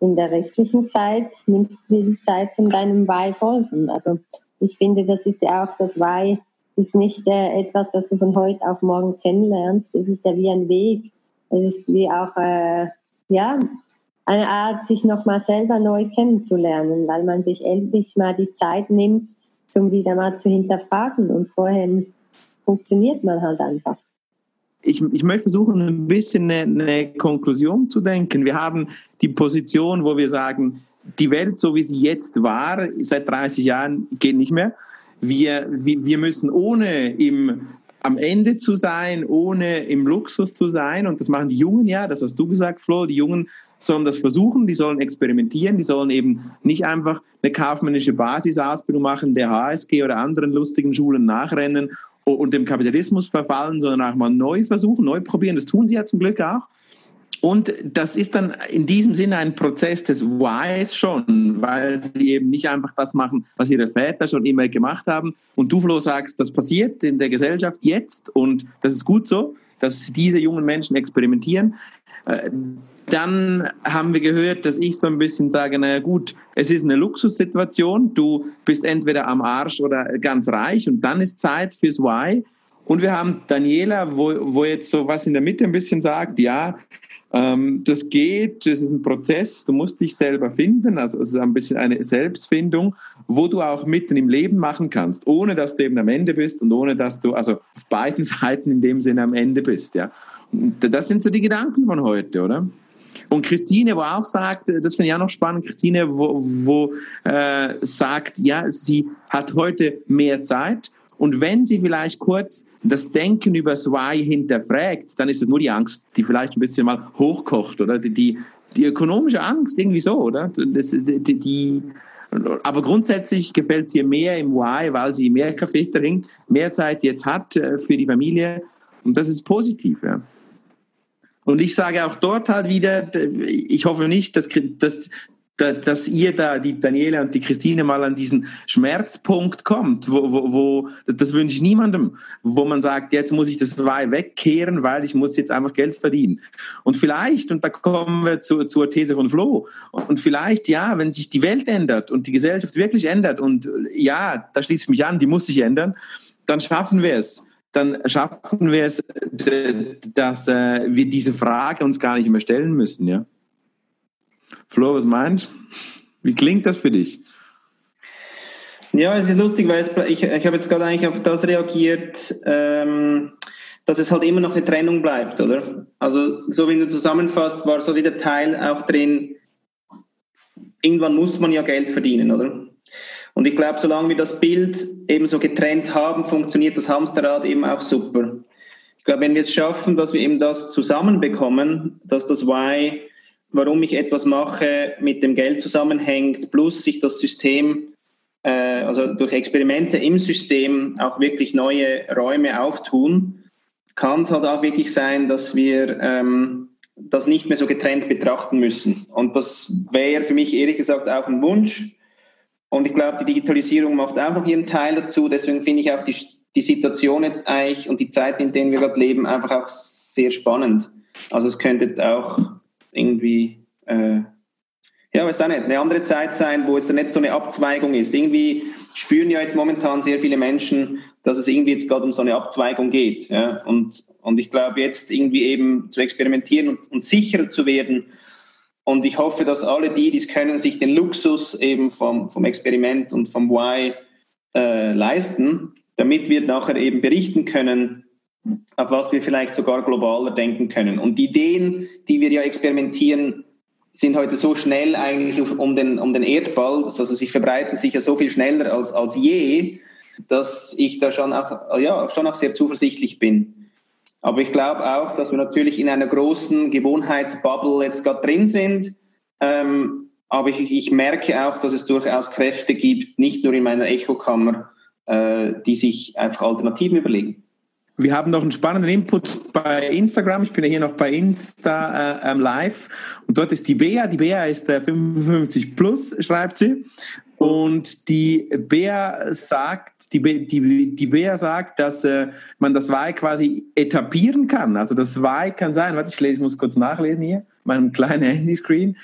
in der restlichen Zeit nimmst du dir die Zeit von deinem Why folgen. Also ich finde, das ist ja auch das Why ist nicht äh, etwas, das du von heute auf morgen kennenlernst. Es ist ja wie ein Weg. Es ist wie auch äh, ja, eine Art, sich nochmal selber neu kennenzulernen, weil man sich endlich mal die Zeit nimmt, um wieder mal zu hinterfragen. Und vorhin funktioniert man halt einfach. Ich, ich möchte versuchen, ein bisschen eine, eine Konklusion zu denken. Wir haben die Position, wo wir sagen, die Welt, so wie sie jetzt war, seit 30 Jahren, geht nicht mehr. Wir, wir müssen ohne im am Ende zu sein, ohne im Luxus zu sein. Und das machen die Jungen ja, das hast du gesagt, Flo. Die Jungen sollen das versuchen, die sollen experimentieren, die sollen eben nicht einfach eine kaufmännische Basisausbildung machen, der HSG oder anderen lustigen Schulen nachrennen und dem Kapitalismus verfallen, sondern auch mal neu versuchen, neu probieren. Das tun sie ja zum Glück auch. Und das ist dann in diesem Sinne ein Prozess des Whys schon, weil sie eben nicht einfach das machen, was ihre Väter schon immer gemacht haben. Und du, Flo, sagst, das passiert in der Gesellschaft jetzt und das ist gut so, dass diese jungen Menschen experimentieren. Äh, dann haben wir gehört, dass ich so ein bisschen sage, naja gut, es ist eine Luxussituation, du bist entweder am Arsch oder ganz reich und dann ist Zeit fürs Why. Und wir haben Daniela, wo, wo jetzt so was in der Mitte ein bisschen sagt, ja, das geht, das ist ein Prozess, du musst dich selber finden, also es ist ein bisschen eine Selbstfindung, wo du auch mitten im Leben machen kannst, ohne dass du eben am Ende bist und ohne dass du, also auf beiden Seiten in dem Sinne am Ende bist, ja. Das sind so die Gedanken von heute, oder? Und Christine, wo auch sagt, das finde ich auch noch spannend, Christine, wo, wo äh, sagt, ja, sie hat heute mehr Zeit und wenn sie vielleicht kurz das Denken über das Why hinterfragt, dann ist es nur die Angst, die vielleicht ein bisschen mal hochkocht, oder? Die, die, die ökonomische Angst, irgendwie so, oder? Das, die, die, aber grundsätzlich gefällt es ihr mehr im Why, weil sie mehr Kaffee trinkt, mehr Zeit jetzt hat äh, für die Familie. Und das ist positiv, ja. Und ich sage auch dort halt wieder, ich hoffe nicht, dass, dass dass ihr da, die Daniela und die Christine, mal an diesen Schmerzpunkt kommt, wo, wo, wo das wünsche ich niemandem, wo man sagt, jetzt muss ich das wegkehren, weil ich muss jetzt einfach Geld verdienen. Und vielleicht, und da kommen wir zu, zur These von Flo, und vielleicht, ja, wenn sich die Welt ändert und die Gesellschaft wirklich ändert, und ja, da schließe ich mich an, die muss sich ändern, dann schaffen wir es dann schaffen wir es, dass äh, wir diese Frage uns gar nicht mehr stellen müssen, ja. Flo, was meinst? Wie klingt das für dich? Ja, es ist lustig, weil es, ich, ich habe jetzt gerade eigentlich auf das reagiert, ähm, dass es halt immer noch eine Trennung bleibt, oder? Also, so wie du zusammenfasst, war so wie der Teil auch drin, irgendwann muss man ja Geld verdienen, oder? Und ich glaube, solange wir das Bild eben so getrennt haben, funktioniert das Hamsterrad eben auch super. Ich glaube, wenn wir es schaffen, dass wir eben das zusammenbekommen, dass das Why warum ich etwas mache, mit dem Geld zusammenhängt, plus sich das System, äh, also durch Experimente im System auch wirklich neue Räume auftun, kann es halt auch wirklich sein, dass wir ähm, das nicht mehr so getrennt betrachten müssen. Und das wäre für mich ehrlich gesagt auch ein Wunsch. Und ich glaube, die Digitalisierung macht auch noch ihren Teil dazu. Deswegen finde ich auch die, die Situation jetzt eigentlich und die Zeit, in denen wir gerade leben, einfach auch sehr spannend. Also es könnte jetzt auch irgendwie, äh, ja, weiß auch nicht, eine andere Zeit sein, wo jetzt nicht so eine Abzweigung ist. Irgendwie spüren ja jetzt momentan sehr viele Menschen, dass es irgendwie jetzt gerade um so eine Abzweigung geht. Ja? Und, und ich glaube, jetzt irgendwie eben zu experimentieren und, und sicherer zu werden. Und ich hoffe, dass alle die, die es können, sich den Luxus eben vom, vom Experiment und vom Why äh, leisten, damit wir nachher eben berichten können, auf was wir vielleicht sogar globaler denken können. Und die Ideen, die wir ja experimentieren, sind heute so schnell eigentlich um den, um den Erdball, also sie verbreiten sich ja so viel schneller als, als je, dass ich da schon auch, ja, schon auch sehr zuversichtlich bin. Aber ich glaube auch, dass wir natürlich in einer großen Gewohnheitsbubble jetzt gerade drin sind. Ähm, aber ich, ich merke auch, dass es durchaus Kräfte gibt, nicht nur in meiner Echokammer, äh, die sich einfach Alternativen überlegen. Wir haben noch einen spannenden Input bei Instagram. Ich bin ja hier noch bei Insta äh, ähm, live. Und dort ist die Bea. Die Bea ist äh, 55 plus, schreibt sie. Und die Bea sagt, die, Be die, die Bea sagt, dass äh, man das Y quasi etablieren kann. Also das Y kann sein, warte, ich, lese, ich muss kurz nachlesen hier, meinem kleinen Handyscreen.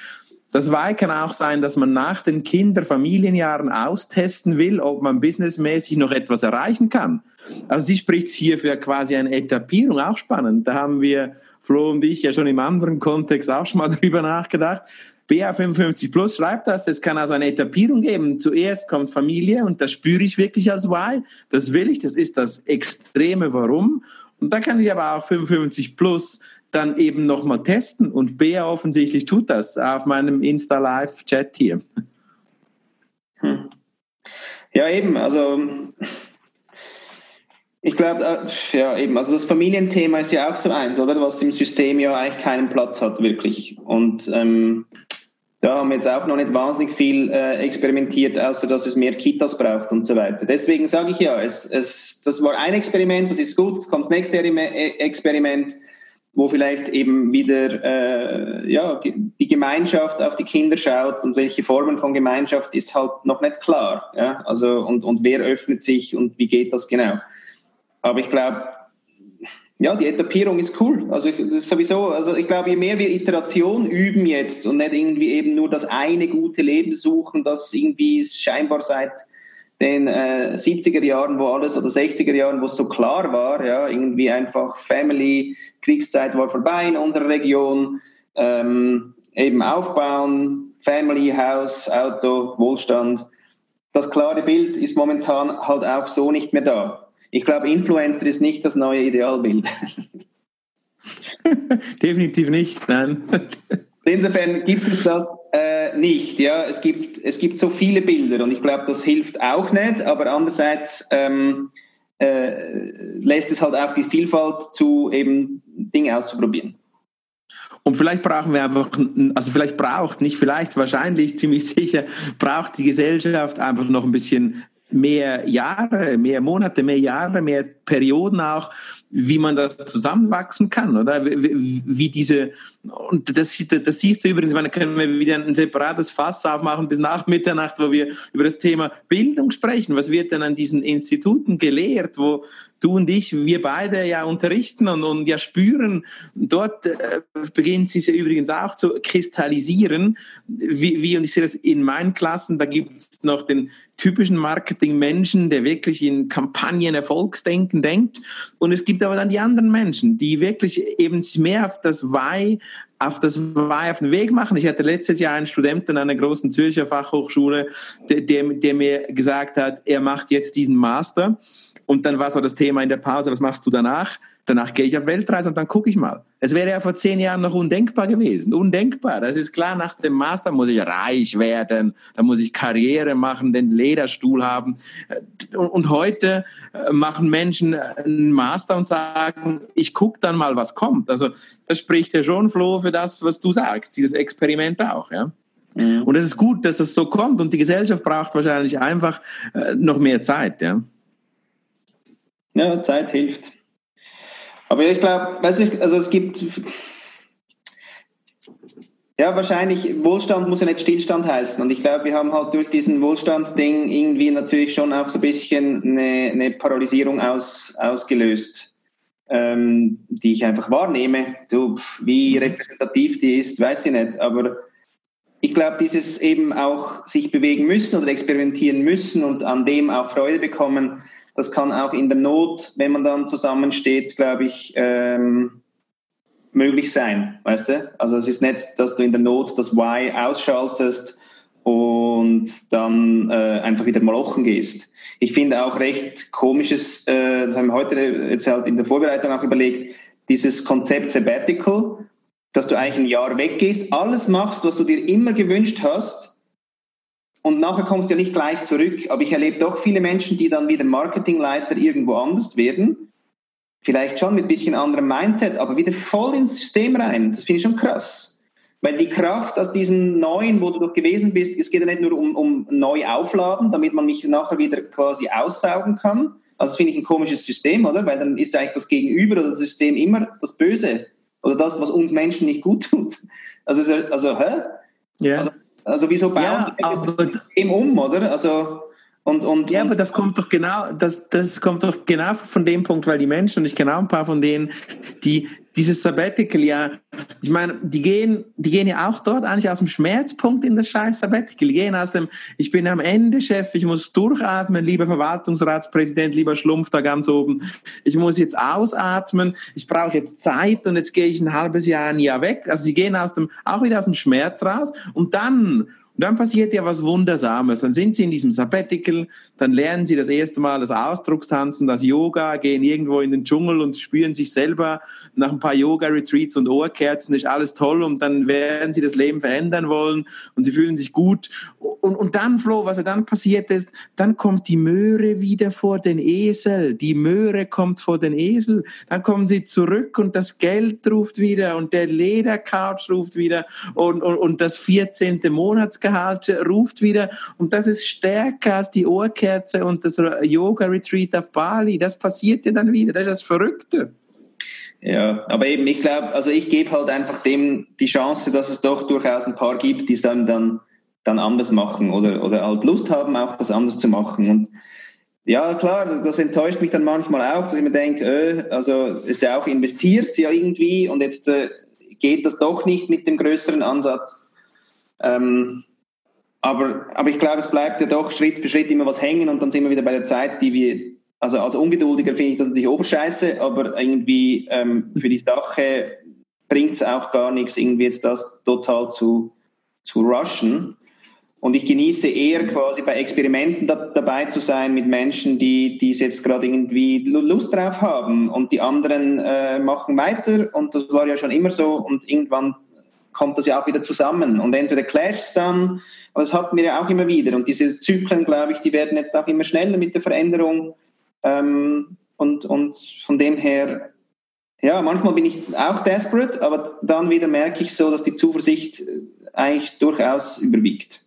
Das Y kann auch sein, dass man nach den Kinder-Familienjahren austesten will, ob man businessmäßig noch etwas erreichen kann. Also sie spricht hier für quasi eine Etappierung, auch spannend. Da haben wir, Flo und ich, ja schon im anderen Kontext auch schon mal drüber nachgedacht. BA55 Plus schreibt das, es kann also eine Etappierung geben. Zuerst kommt Familie und das spüre ich wirklich als Why. Das will ich, das ist das extreme Warum. Und da kann ich aber auch 55 Plus dann eben nochmal testen. Und Bea offensichtlich tut das auf meinem Insta-Live-Chat hier. Hm. Ja, eben, also ich glaube, äh, ja, eben, also das Familienthema ist ja auch so eins, oder? Was im System ja eigentlich keinen Platz hat, wirklich. Und ähm, da haben wir jetzt auch noch nicht wahnsinnig viel äh, experimentiert, außer dass es mehr Kitas braucht und so weiter. Deswegen sage ich ja, es, es, das war ein Experiment, das ist gut, jetzt kommt das nächste äh, Experiment wo vielleicht eben wieder äh, ja, die Gemeinschaft auf die Kinder schaut und welche Formen von Gemeinschaft ist halt noch nicht klar. Ja? Also, und, und wer öffnet sich und wie geht das genau? Aber ich glaube, ja, die Etappierung ist cool. Also das ist sowieso, also ich glaube, je mehr wir Iteration üben jetzt und nicht irgendwie eben nur das eine gute Leben suchen, das irgendwie scheinbar seit den äh, 70er Jahren, wo alles, oder 60er Jahren, wo es so klar war, ja, irgendwie einfach Family, Kriegszeit war vorbei in unserer Region, ähm, eben aufbauen, Family, Haus, Auto, Wohlstand. Das klare Bild ist momentan halt auch so nicht mehr da. Ich glaube, Influencer ist nicht das neue Idealbild. Definitiv nicht, nein. Insofern gibt es das äh, nicht. Ja, es gibt es gibt so viele Bilder und ich glaube, das hilft auch nicht. Aber andererseits ähm, äh, lässt es halt auch die Vielfalt zu, eben Dinge auszuprobieren. Und vielleicht brauchen wir einfach, also vielleicht braucht, nicht vielleicht, wahrscheinlich, ziemlich sicher, braucht die Gesellschaft einfach noch ein bisschen mehr Jahre, mehr Monate, mehr Jahre, mehr Perioden auch, wie man das zusammenwachsen kann, oder? Wie, wie diese, und das, das siehst du übrigens, man können wir wieder ein separates Fass aufmachen bis nach Mitternacht, wo wir über das Thema Bildung sprechen. Was wird denn an diesen Instituten gelehrt, wo du und ich, wir beide ja unterrichten und, und ja spüren, dort äh, beginnt sie übrigens auch zu kristallisieren, wie, wie, und ich sehe das in meinen Klassen, da gibt es noch den typischen Marketing-Menschen, der wirklich in Kampagnen Erfolgsdenken denkt. Und es gibt aber dann die anderen Menschen, die wirklich eben mehr auf das Why auf das Why auf den Weg machen. Ich hatte letztes Jahr einen Studenten an einer großen Zürcher Fachhochschule, der, der, der mir gesagt hat, er macht jetzt diesen Master und dann war so das Thema in der Pause, was machst du danach? Danach gehe ich auf Weltreise und dann gucke ich mal. Es wäre ja vor zehn Jahren noch undenkbar gewesen. Undenkbar. Das ist klar, nach dem Master muss ich reich werden, da muss ich Karriere machen, den Lederstuhl haben. Und heute äh, machen Menschen einen Master und sagen, ich gucke dann mal, was kommt. Also das spricht ja schon, Flo, für das, was du sagst, dieses Experiment auch. Ja? Mhm. Und es ist gut, dass es so kommt und die Gesellschaft braucht wahrscheinlich einfach äh, noch mehr Zeit. Ja? Ja, Zeit hilft. Aber ich glaube, weiß ich, also es gibt, ja, wahrscheinlich, Wohlstand muss ja nicht Stillstand heißen. Und ich glaube, wir haben halt durch diesen Wohlstandsding irgendwie natürlich schon auch so ein bisschen eine, eine Paralysierung aus, ausgelöst, ähm, die ich einfach wahrnehme. Du, wie repräsentativ die ist, weiß ich nicht. Aber ich glaube, dieses eben auch sich bewegen müssen oder experimentieren müssen und an dem auch Freude bekommen, das kann auch in der Not, wenn man dann zusammensteht, glaube ich, ähm, möglich sein, weißt du? Also es ist nicht, dass du in der Not das Why ausschaltest und dann äh, einfach wieder malochen gehst. Ich finde auch recht komisches, äh, das haben wir heute jetzt halt in der Vorbereitung auch überlegt, dieses Konzept Sabbatical, dass du eigentlich ein Jahr weggehst, alles machst, was du dir immer gewünscht hast, und nachher kommst du ja nicht gleich zurück. Aber ich erlebe doch viele Menschen, die dann wieder Marketingleiter irgendwo anders werden. Vielleicht schon mit ein bisschen anderem Mindset, aber wieder voll ins System rein. Das finde ich schon krass. Weil die Kraft aus diesem Neuen, wo du doch gewesen bist, es geht ja nicht nur um, um neu aufladen, damit man mich nachher wieder quasi aussaugen kann. Also das finde ich ein komisches System, oder? Weil dann ist ja eigentlich das Gegenüber oder das System immer das Böse oder das, was uns Menschen nicht gut tut. Also, also hä? Ja. Also, also wieso bauen ja, aber, das System um, oder? Also und, und, ja, aber das kommt doch genau, das, das kommt doch genau von dem Punkt, weil die Menschen, und ich kenne auch ein paar von denen, die dieses Sabbatical ja, ich meine, die gehen, die gehen ja auch dort eigentlich aus dem Schmerzpunkt in das scheiß Sabbatical. Die gehen aus dem, ich bin am Ende Chef, ich muss durchatmen, lieber Verwaltungsratspräsident, lieber Schlumpf da ganz oben. Ich muss jetzt ausatmen, ich brauche jetzt Zeit und jetzt gehe ich ein halbes Jahr, ein Jahr weg. Also sie gehen aus dem, auch wieder aus dem Schmerz raus und dann und dann passiert ja was Wundersames. Dann sind sie in diesem Sabbatical, dann lernen sie das erste Mal das Ausdruckstanzen, das Yoga, gehen irgendwo in den Dschungel und spüren sich selber nach ein paar Yoga-Retreats und Ohrkerzen, ist alles toll und dann werden sie das Leben verändern wollen und sie fühlen sich gut. Und, und dann, Flo, was dann passiert ist, dann kommt die Möhre wieder vor den Esel. Die Möhre kommt vor den Esel. Dann kommen sie zurück und das Geld ruft wieder und der Ledercouch ruft wieder und, und, und das 14. Monats Monatsgehalt ruft wieder und das ist stärker als die Ohrkerze und das Yoga-Retreat auf Bali. Das passiert dir dann wieder. Das ist das Verrückte. Ja, aber eben, ich glaube, also ich gebe halt einfach dem die Chance, dass es doch durchaus ein paar gibt, die es dann, dann, dann anders machen oder, oder halt Lust haben, auch das anders zu machen. Und ja, klar, das enttäuscht mich dann manchmal auch, dass ich mir denke, äh, also ist ja auch investiert ja irgendwie und jetzt äh, geht das doch nicht mit dem größeren Ansatz. Ähm, aber, aber ich glaube, es bleibt ja doch Schritt für Schritt immer was hängen und dann sind wir wieder bei der Zeit, die wir, also als Ungeduldiger finde ich das natürlich oberscheiße, aber irgendwie ähm, für die Sache bringt es auch gar nichts, irgendwie jetzt das total zu, zu rushen. Und ich genieße eher quasi bei Experimenten da, dabei zu sein mit Menschen, die es jetzt gerade irgendwie Lust drauf haben. Und die anderen äh, machen weiter. Und das war ja schon immer so. Und irgendwann kommt das ja auch wieder zusammen. Und entweder clasht es dann, aber das hatten wir ja auch immer wieder. Und diese Zyklen, glaube ich, die werden jetzt auch immer schneller mit der Veränderung. Ähm, und, und von dem her ja, manchmal bin ich auch desperate, aber dann wieder merke ich so, dass die Zuversicht äh, eigentlich durchaus überwiegt.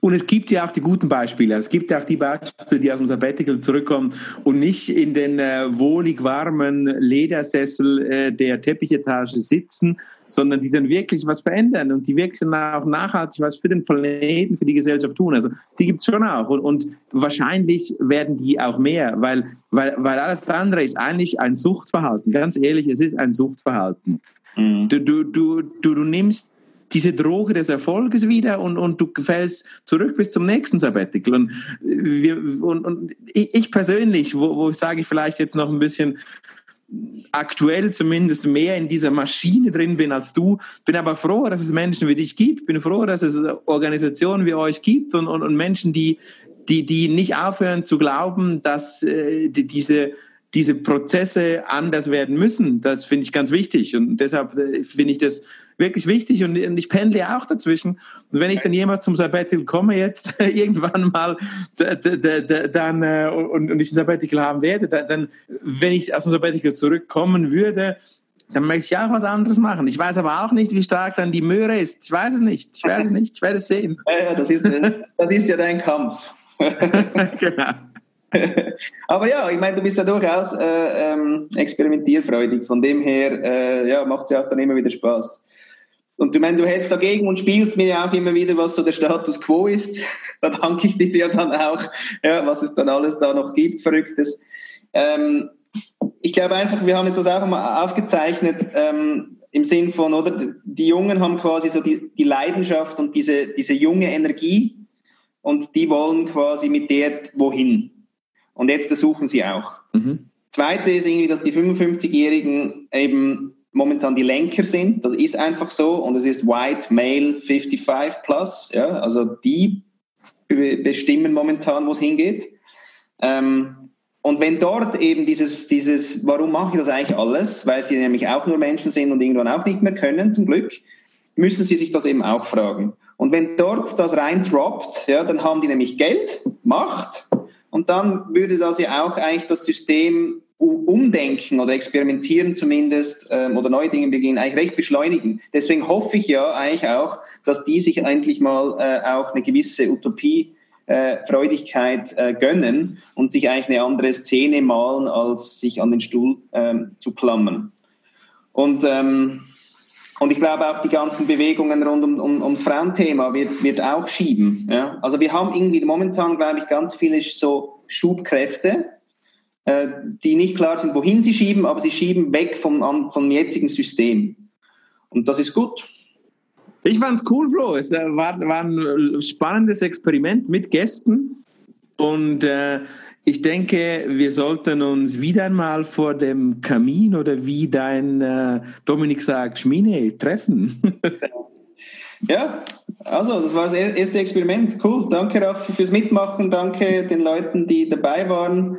Und es gibt ja auch die guten Beispiele. Es gibt ja auch die Beispiele, die aus dem Sabbatical zurückkommen und nicht in den äh, wohlig warmen Ledersessel äh, der Teppichetage sitzen, sondern die dann wirklich was verändern und die wirklich dann auch nachhaltig was für den Planeten, für die Gesellschaft tun. Also die gibt es schon auch und, und, wahrscheinlich werden die auch mehr, weil, weil, weil alles andere ist eigentlich ein Suchtverhalten. Ganz ehrlich, es ist ein Suchtverhalten. Mhm. Du, du, du, du, du nimmst diese Droge des Erfolges wieder und, und du fällst zurück bis zum nächsten Sabbatical. Und, wir, und, und ich persönlich, wo, wo sage ich vielleicht jetzt noch ein bisschen aktuell zumindest mehr in dieser Maschine drin bin als du. Bin aber froh, dass es Menschen wie dich gibt. Bin froh, dass es Organisationen wie euch gibt und, und, und Menschen, die, die, die nicht aufhören zu glauben, dass äh, die, diese diese Prozesse anders werden müssen. Das finde ich ganz wichtig. Und deshalb äh, finde ich das wirklich wichtig. Und, ich pendle auch dazwischen. Und wenn ich dann jemals zum Sabbatical komme, jetzt irgendwann mal, dann, äh, und, und ich ein Sabbatical haben werde, dann, wenn ich aus dem Sabbatical zurückkommen würde, dann möchte ich auch was anderes machen. Ich weiß aber auch nicht, wie stark dann die Möhre ist. Ich weiß es nicht. Ich weiß es nicht. Ich werde es sehen. Ja, das ist, das ist ja dein Kampf. genau. Aber ja, ich meine, du bist ja durchaus äh, ähm, experimentierfreudig. Von dem her äh, ja, macht es ja auch dann immer wieder Spaß. Und du meinst, du hältst dagegen und spielst mir ja auch immer wieder, was so der Status quo ist. da danke ich dir ja dann auch, ja, was es dann alles da noch gibt, Verrücktes. Ähm, ich glaube einfach, wir haben jetzt das auch mal aufgezeichnet, ähm, im Sinn von, oder, die Jungen haben quasi so die, die Leidenschaft und diese, diese junge Energie und die wollen quasi mit der wohin. Und jetzt suchen sie auch. Mhm. Zweite ist irgendwie, dass die 55-Jährigen eben momentan die Lenker sind. Das ist einfach so. Und es ist White Male 55 plus. Ja, also die bestimmen momentan, wo es hingeht. Ähm, und wenn dort eben dieses, dieses, warum mache ich das eigentlich alles? Weil sie nämlich auch nur Menschen sind und irgendwann auch nicht mehr können, zum Glück, müssen sie sich das eben auch fragen. Und wenn dort das rein droppt, ja, dann haben die nämlich Geld, Macht und dann würde das ja auch eigentlich das System umdenken oder experimentieren zumindest ähm, oder neue Dinge beginnen, eigentlich recht beschleunigen. Deswegen hoffe ich ja eigentlich auch, dass die sich endlich mal äh, auch eine gewisse Utopie äh, Freudigkeit äh, gönnen und sich eigentlich eine andere Szene malen, als sich an den Stuhl ähm, zu klammern. Und ähm, und ich glaube auch die ganzen Bewegungen rund um, um, ums Frauenthema wird, wird auch schieben. Ja? Also wir haben irgendwie momentan, glaube ich, ganz viele so Schubkräfte, äh, die nicht klar sind, wohin sie schieben, aber sie schieben weg vom, vom jetzigen System. Und das ist gut. Ich fand es cool, Flo. Es äh, war, war ein spannendes Experiment mit Gästen. Und äh, ich denke, wir sollten uns wieder einmal vor dem Kamin oder wie dein äh, Dominik sagt, Schmine treffen. ja, also das war das erste Experiment. Cool. Danke, Raffi, fürs Mitmachen. Danke den Leuten, die dabei waren.